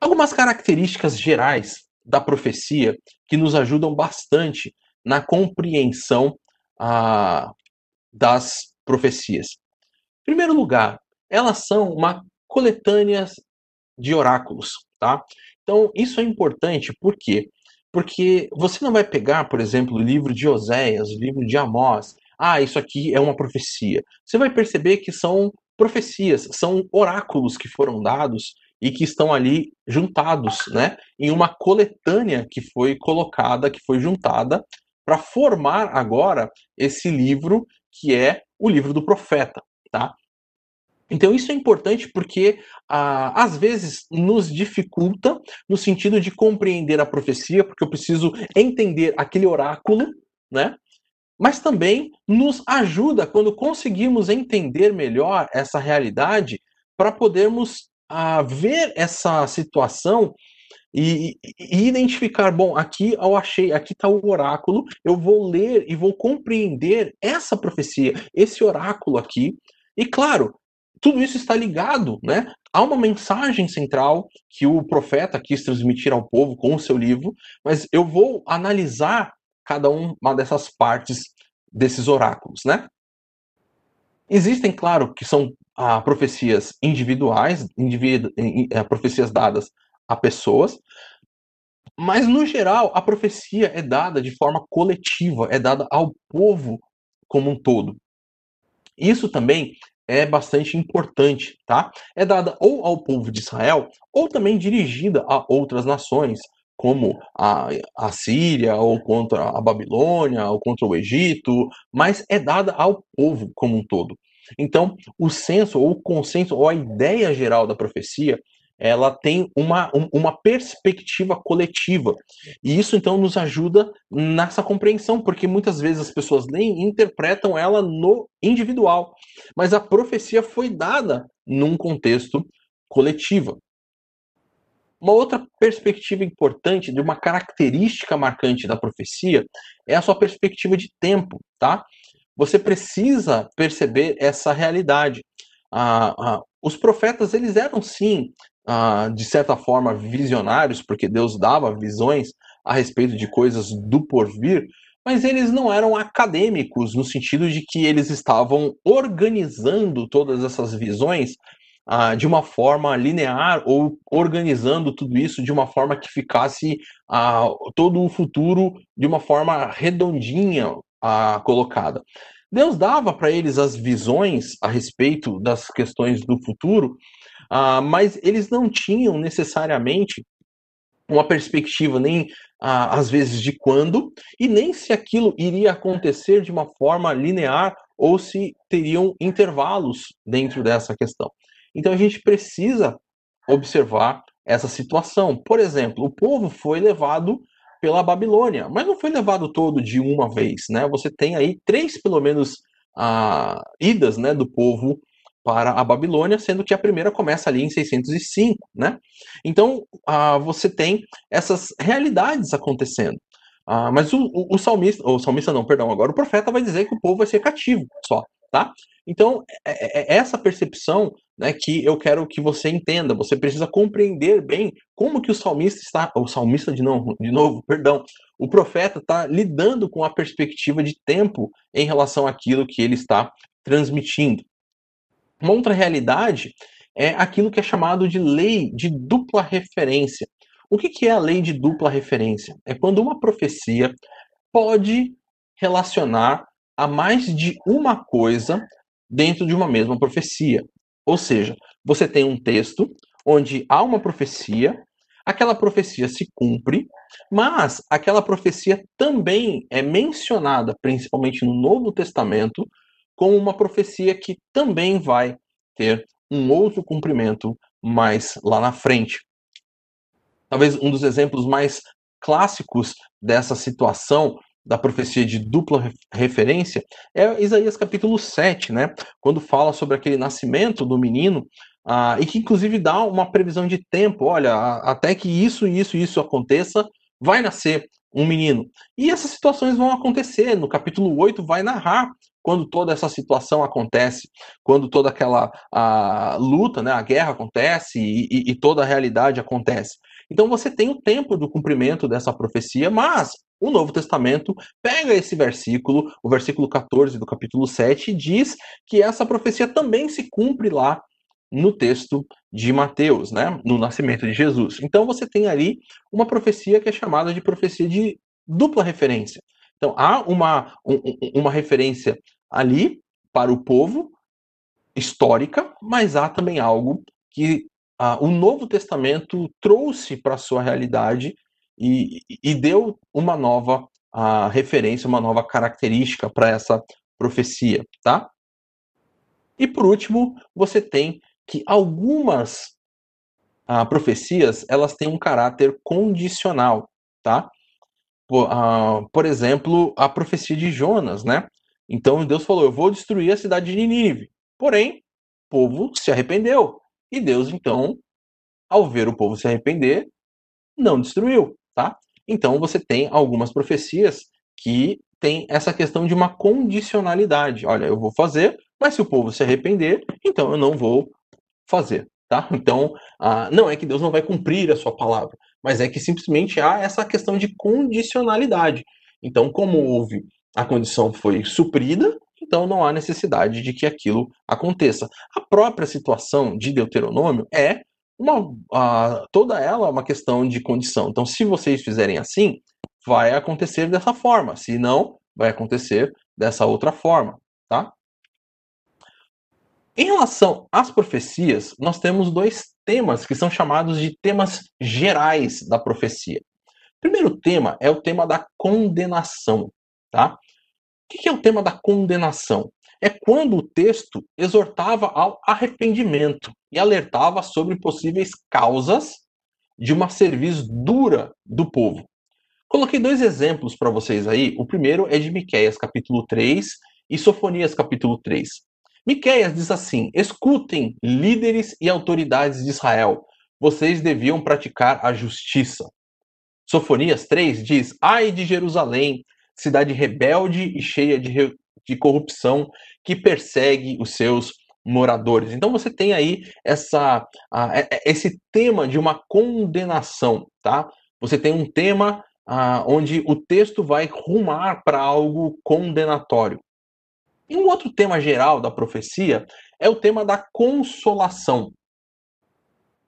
Algumas características gerais da profecia que nos ajudam bastante na compreensão ah, das profecias. Em primeiro lugar, elas são uma coletânea de oráculos, tá? Então, isso é importante, por quê? Porque você não vai pegar, por exemplo, o livro de Oséias, o livro de Amós, ah, isso aqui é uma profecia. Você vai perceber que são profecias, são oráculos que foram dados e que estão ali juntados, né, em uma coletânea que foi colocada, que foi juntada para formar agora esse livro que é o livro do profeta, tá? Então isso é importante porque ah, às vezes nos dificulta no sentido de compreender a profecia, porque eu preciso entender aquele oráculo, né? Mas também nos ajuda quando conseguimos entender melhor essa realidade para podermos ah, ver essa situação e, e, identificar, bom, aqui eu achei, aqui está o oráculo, eu vou ler e vou compreender essa profecia, esse oráculo aqui. E claro, tudo isso está ligado, né? Há uma mensagem central que o profeta quis transmitir ao povo com o seu livro, mas eu vou analisar cada uma dessas partes desses oráculos, né? Existem, claro, que são ah, profecias individuais, individu eh, profecias dadas a pessoas, mas no geral a profecia é dada de forma coletiva, é dada ao povo como um todo. Isso também é bastante importante, tá? É dada ou ao povo de Israel, ou também dirigida a outras nações, como a, a Síria, ou contra a Babilônia, ou contra o Egito, mas é dada ao povo como um todo. Então, o senso, ou o consenso, ou a ideia geral da profecia, ela tem uma, uma perspectiva coletiva. E isso, então, nos ajuda nessa compreensão, porque muitas vezes as pessoas nem interpretam ela no individual. Mas a profecia foi dada num contexto coletivo. Uma outra perspectiva importante, de uma característica marcante da profecia, é a sua perspectiva de tempo, tá? Você precisa perceber essa realidade. Ah, ah, os profetas, eles eram sim de certa forma, visionários, porque Deus dava visões a respeito de coisas do porvir, mas eles não eram acadêmicos, no sentido de que eles estavam organizando todas essas visões ah, de uma forma linear ou organizando tudo isso de uma forma que ficasse ah, todo o futuro de uma forma redondinha ah, colocada. Deus dava para eles as visões a respeito das questões do futuro, Uh, mas eles não tinham necessariamente uma perspectiva nem uh, às vezes de quando e nem se aquilo iria acontecer de uma forma linear ou se teriam intervalos dentro dessa questão. Então a gente precisa observar essa situação. Por exemplo, o povo foi levado pela Babilônia, mas não foi levado todo de uma vez, né? Você tem aí três, pelo menos, uh, idas, né, do povo para a Babilônia, sendo que a primeira começa ali em 605, né? Então, ah, você tem essas realidades acontecendo. Ah, mas o, o, o, salmista, o salmista não, perdão, agora o profeta vai dizer que o povo vai ser cativo só, tá? Então, é, é, é essa percepção né, que eu quero que você entenda. Você precisa compreender bem como que o salmista está, o salmista de novo, de novo, perdão, o profeta está lidando com a perspectiva de tempo em relação àquilo que ele está transmitindo. Uma outra realidade é aquilo que é chamado de lei de dupla referência. O que, é a lei de dupla referência? É quando uma profecia pode relacionar a mais de uma coisa dentro de uma mesma profecia. Ou seja, você tem um texto onde há uma profecia, aquela profecia se cumpre, mas aquela profecia também é mencionada, principalmente no Novo Testamento, como uma profecia que também vai ter um outro cumprimento mais lá na frente. Talvez um dos exemplos mais clássicos dessa situação da profecia de dupla referência é Isaías capítulo 7, né? Quando fala sobre aquele nascimento do menino, ah, e que inclusive dá uma previsão de tempo, olha, até que isso, isso, isso aconteça, vai nascer um menino. E essas situações vão acontecer. No capítulo 8 vai narrar quando toda essa situação acontece, quando toda aquela a, luta, né, a guerra acontece e, e, e toda a realidade acontece. Então você tem o tempo do cumprimento dessa profecia, mas o Novo Testamento pega esse versículo, o versículo 14 do capítulo 7, e diz que essa profecia também se cumpre lá no texto de Mateus, né, no nascimento de Jesus. Então você tem ali uma profecia que é chamada de profecia de dupla referência. Então há uma, um, uma referência ali para o povo histórica, mas há também algo que ah, o Novo Testamento trouxe para a sua realidade e, e deu uma nova uh, referência, uma nova característica para essa profecia, tá? E por último, você tem que algumas uh, profecias elas têm um caráter condicional, tá? Por, uh, por exemplo, a profecia de Jonas, né? Então Deus falou: Eu vou destruir a cidade de Nínive. Porém, o povo se arrependeu. E Deus, então, ao ver o povo se arrepender, não destruiu tá? Então você tem algumas profecias que tem essa questão de uma condicionalidade. Olha, eu vou fazer, mas se o povo se arrepender, então eu não vou fazer, tá? Então, ah, não é que Deus não vai cumprir a sua palavra, mas é que simplesmente há essa questão de condicionalidade. Então, como houve a condição foi suprida, então não há necessidade de que aquilo aconteça. A própria situação de Deuteronômio é uma, a, toda ela é uma questão de condição. Então, se vocês fizerem assim, vai acontecer dessa forma. Se não, vai acontecer dessa outra forma, tá? Em relação às profecias, nós temos dois temas que são chamados de temas gerais da profecia. O primeiro tema é o tema da condenação, tá? O que é o tema da condenação? é quando o texto exortava ao arrependimento e alertava sobre possíveis causas de uma cerviz dura do povo. Coloquei dois exemplos para vocês aí. O primeiro é de Miqueias, capítulo 3, e Sofonias, capítulo 3. Miqueias diz assim: Escutem, líderes e autoridades de Israel, vocês deviam praticar a justiça. Sofonias 3 diz: Ai de Jerusalém, cidade rebelde e cheia de, de corrupção que persegue os seus moradores. Então você tem aí essa, uh, esse tema de uma condenação, tá? Você tem um tema uh, onde o texto vai rumar para algo condenatório. E um outro tema geral da profecia é o tema da consolação,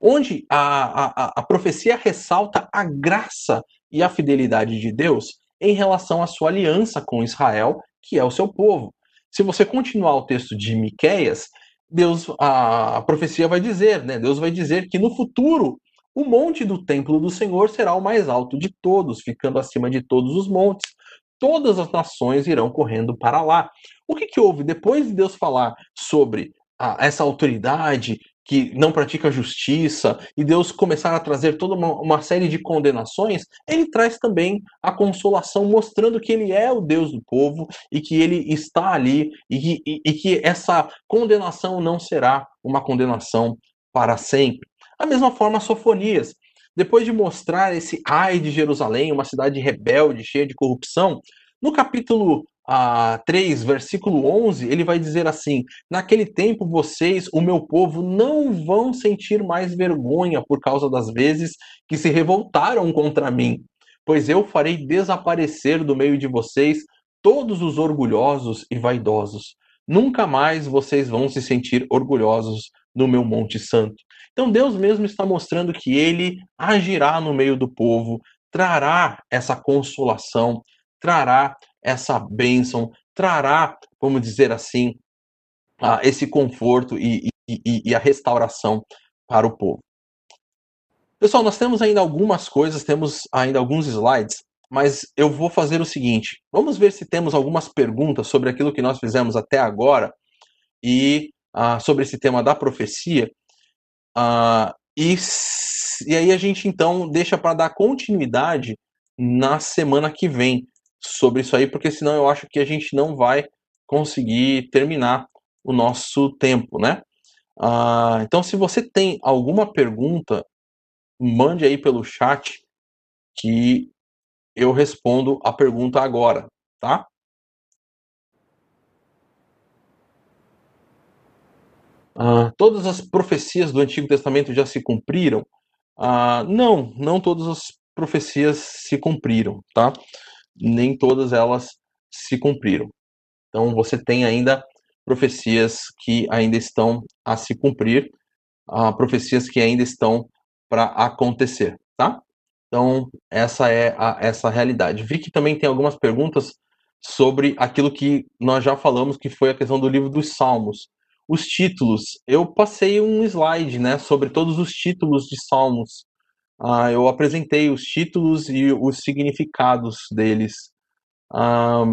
onde a, a, a profecia ressalta a graça e a fidelidade de Deus em relação à sua aliança com Israel que é o seu povo. Se você continuar o texto de Miqueias, Deus, a, profecia vai dizer, né? Deus vai dizer que no futuro o monte do templo do Senhor será o mais alto de todos, ficando acima de todos os montes. Todas as nações irão correndo para lá. O que, que houve depois de Deus falar sobre a, essa autoridade que não pratica justiça, e Deus começar a trazer toda uma, uma, série de condenações, ele traz também a consolação, mostrando que ele é o Deus do povo e que ele está ali e, e, e que essa condenação não será uma condenação para sempre. Da mesma forma, Sofonias. depois de mostrar esse ai de Jerusalém, uma cidade rebelde, cheia de corrupção, no capítulo ah, 3, versículo 11, ele vai dizer assim: Naquele tempo vocês, o meu povo, não vão sentir mais vergonha por causa das vezes que se revoltaram contra mim, pois eu farei desaparecer do meio de vocês todos os orgulhosos e vaidosos. Nunca mais vocês vão se sentir orgulhosos no meu Monte Santo. Então Deus mesmo está mostrando que ele agirá no meio do povo, trará essa consolação, trará essa bênção, trará, vamos dizer assim, esse conforto e, e, e a restauração para o povo. Pessoal, nós temos ainda algumas coisas, temos ainda alguns slides, mas eu vou fazer o seguinte: vamos ver se temos algumas perguntas sobre aquilo que nós fizemos até agora e uh, sobre esse tema da profecia. Uh, e, e aí a gente então deixa para dar continuidade na semana que vem sobre isso aí, porque senão eu acho que a gente não vai conseguir terminar o nosso tempo, né? Uh, então, se você tem alguma pergunta, mande aí pelo chat que eu respondo a pergunta agora, tá? Uh, todas as profecias do Antigo Testamento já se cumpriram? Uh, não, não todas as profecias se cumpriram, tá? Nem todas elas se cumpriram. Então você tem ainda profecias que ainda estão a se cumprir, uh, profecias que ainda estão para acontecer, tá? Então essa é a, essa realidade. Vi que também tem algumas perguntas sobre aquilo que nós já falamos, que foi a questão do livro dos Salmos os títulos. Eu passei um slide, né, sobre todos os títulos de Salmos. Ah, eu apresentei os títulos e os significados deles. Ah,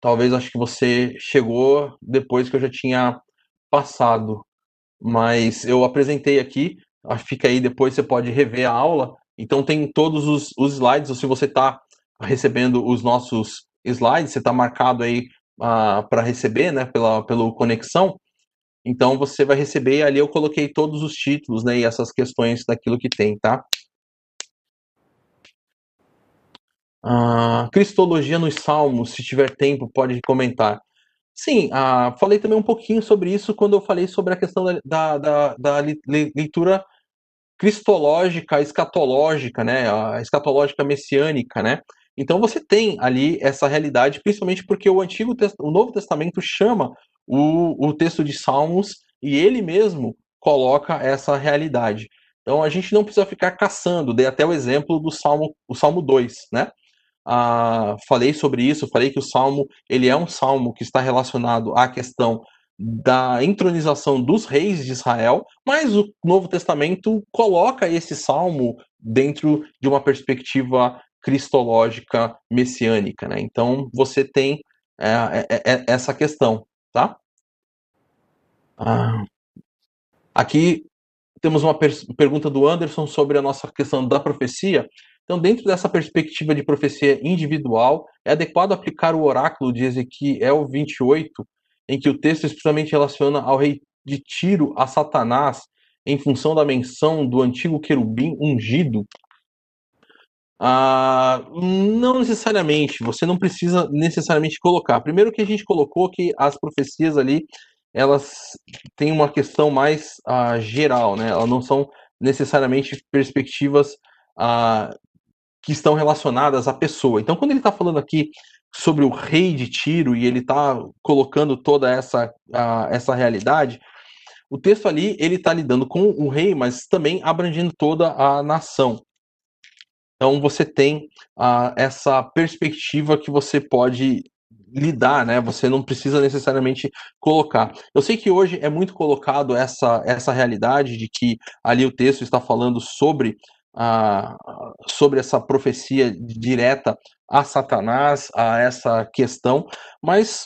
talvez acho que você chegou depois que eu já tinha passado, mas eu apresentei aqui. Fica aí depois você pode rever a aula. Então tem todos os, os slides. Ou se você está recebendo os nossos slides, você está marcado aí ah, para receber, né, pela pelo conexão então você vai receber ali eu coloquei todos os títulos, né, e essas questões daquilo que tem, tá? Ah, Cristologia nos Salmos, se tiver tempo, pode comentar. Sim, falei também um pouquinho sobre isso quando eu falei sobre a questão da, da, da, leitura cristológica, escatológica, né, a escatológica messiânica, né? Então você tem ali essa realidade, principalmente porque o Antigo o Novo Testamento chama o, o texto de Salmos e ele mesmo coloca essa realidade. Então a gente não precisa ficar caçando, dei até o exemplo do Salmo, o Salmo 2, né? Ah, falei sobre isso, falei que o Salmo ele é um salmo que está relacionado à questão da entronização dos reis de Israel, mas o Novo Testamento coloca esse salmo dentro de uma perspectiva cristológica messiânica, né? Então você tem é, é, é, essa questão tá? Ah, aqui temos uma per pergunta do Anderson sobre a nossa questão da profecia. Então, dentro dessa perspectiva de profecia individual, é adequado aplicar o oráculo de Ezequiel 28, em que o texto explicitamente relaciona ao rei de Tiro a Satanás em função da menção do antigo querubim ungido ah, não necessariamente, você não precisa necessariamente colocar. Primeiro que a gente colocou que as profecias ali, elas têm uma questão mais ah, geral, né? Elas não são necessariamente perspectivas ah, que estão relacionadas à pessoa. Então, quando ele está falando aqui sobre o rei de Tiro e ele está colocando toda essa, essa realidade, o texto ali ele está lidando com o rei, mas também abrangendo toda a nação. Então você tem essa perspectiva que você pode lidar, né? Você não precisa necessariamente colocar. Eu sei que hoje é muito colocado essa, essa realidade de que ali o texto está falando sobre, sobre essa profecia direta a Satanás, a essa questão, mas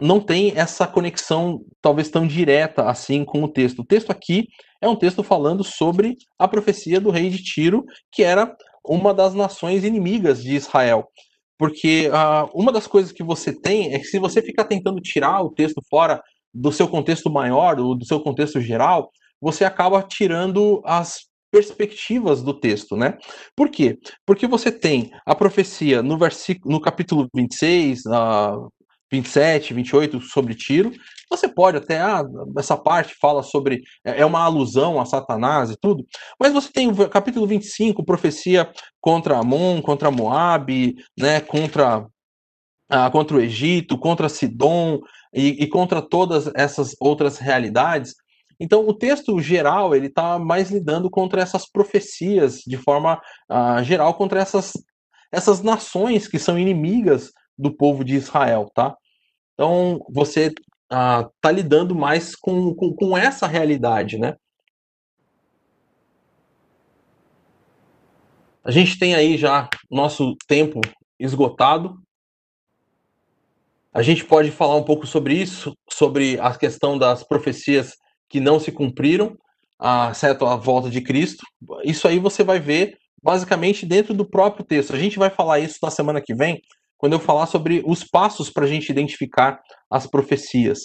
não tem essa conexão talvez tão direta assim com o texto. O texto aqui é um texto falando sobre a profecia do rei de Tiro, que era uma das nações inimigas de Israel. Porque uh, uma das coisas que você tem é que se você ficar tentando tirar o texto fora do seu contexto maior, do, do seu contexto geral, você acaba tirando as perspectivas do texto, né? Por quê? Porque você tem a profecia no versículo no capítulo 26, uh, 27, 28 sobre Tiro. Você pode até, ah, essa parte fala sobre, é, é uma alusão a Satanás e tudo, mas você tem o capítulo 25, profecia contra Amon, contra Moab, né, contra, ah, contra o Egito, contra Sidom e, e contra todas essas outras realidades. Então, o texto geral ele está mais lidando contra essas profecias de forma uh, geral contra essas essas nações que são inimigas do povo de Israel, tá? Então, você está ah, lidando mais com, com, com essa realidade, né? A gente tem aí já nosso tempo esgotado. A gente pode falar um pouco sobre isso, sobre a questão das profecias que não se cumpriram, a, certo, a volta de Cristo. Isso aí você vai ver basicamente dentro do próprio texto. A gente vai falar isso na semana que vem, quando eu falar sobre os passos para a gente identificar as profecias.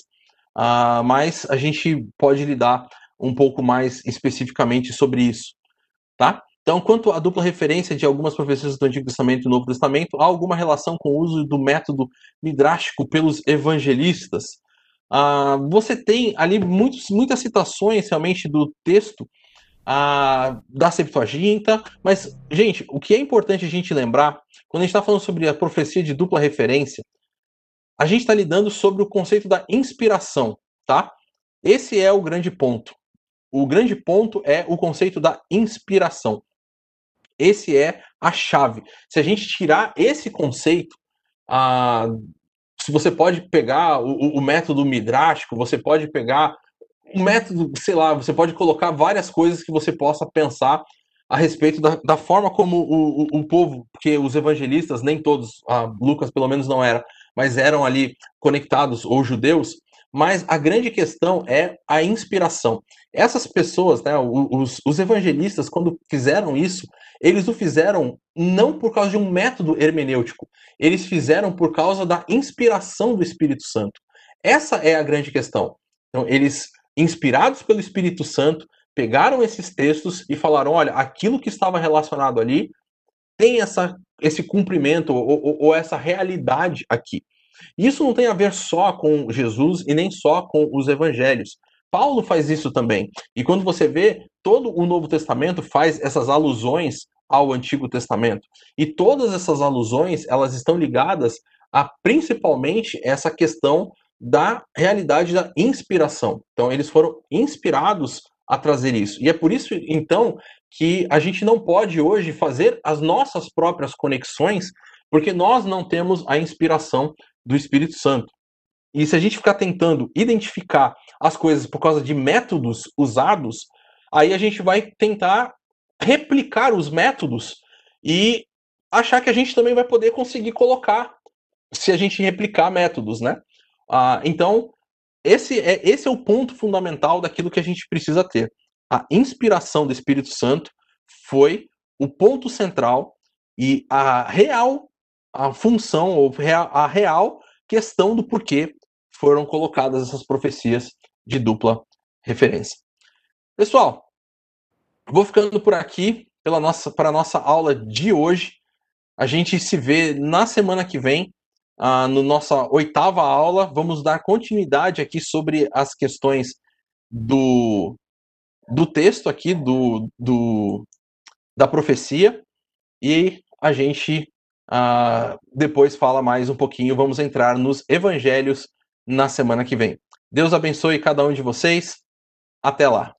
Uh, mas a gente pode lidar um pouco mais especificamente sobre isso, tá? Então, quanto à dupla referência de algumas profecias do Antigo Testamento e do Novo Testamento, há alguma relação com o uso do método midrástico pelos evangelistas? Uh, você tem ali muitos, muitas citações realmente do texto uh, da Septuaginta, mas, gente, o que é importante a gente lembrar quando a gente está falando sobre a profecia de dupla referência, a gente está lidando sobre o conceito da inspiração, tá? Esse é o grande ponto. O grande ponto é o conceito da inspiração. Esse é a chave. Se a gente tirar esse conceito, ah, se você pode pegar o, o método midrástico, você pode pegar o método, sei lá, você pode colocar várias coisas que você possa pensar a respeito da, da forma como o, o, o, povo, porque os evangelistas, nem todos, ah, Lucas pelo menos não era, mas eram ali conectados, ou judeus, mas a grande questão é a inspiração. Essas pessoas, né, os, os evangelistas, quando fizeram isso, eles o fizeram não por causa de um método hermenêutico, eles fizeram por causa da inspiração do Espírito Santo. Essa é a grande questão. Então, eles, inspirados pelo Espírito Santo, pegaram esses textos e falaram: olha, aquilo que estava relacionado ali tem essa, esse cumprimento ou, ou, ou essa realidade aqui. Isso não tem a ver só com Jesus e nem só com os evangelhos. Paulo faz isso também. E quando você vê, todo o Novo Testamento faz essas alusões ao Antigo Testamento. E todas essas alusões, elas estão ligadas a principalmente essa questão da realidade da inspiração. Então, eles foram inspirados a trazer isso. E é por isso, então, que a gente não pode hoje fazer as nossas próprias conexões, porque nós não temos a inspiração do Espírito Santo. E se a gente ficar tentando identificar as coisas por causa de métodos usados, aí a gente vai tentar replicar os métodos e achar que a gente também vai poder conseguir colocar se a gente replicar métodos, né? Ah, então, esse é, esse é o ponto fundamental daquilo que a gente precisa ter. A inspiração do Espírito Santo foi o ponto central e a real a função ou a real questão do porquê foram colocadas essas profecias de dupla referência. Pessoal, vou ficando por aqui pela nossa para a nossa aula de hoje. A gente se vê na semana que vem ah, no nossa oitava aula, vamos dar continuidade aqui sobre as questões do, do texto aqui, do, do, da profecia, e a gente ah, depois fala mais um pouquinho, vamos entrar nos evangelhos na semana que vem. Deus abençoe cada um de vocês. Até lá.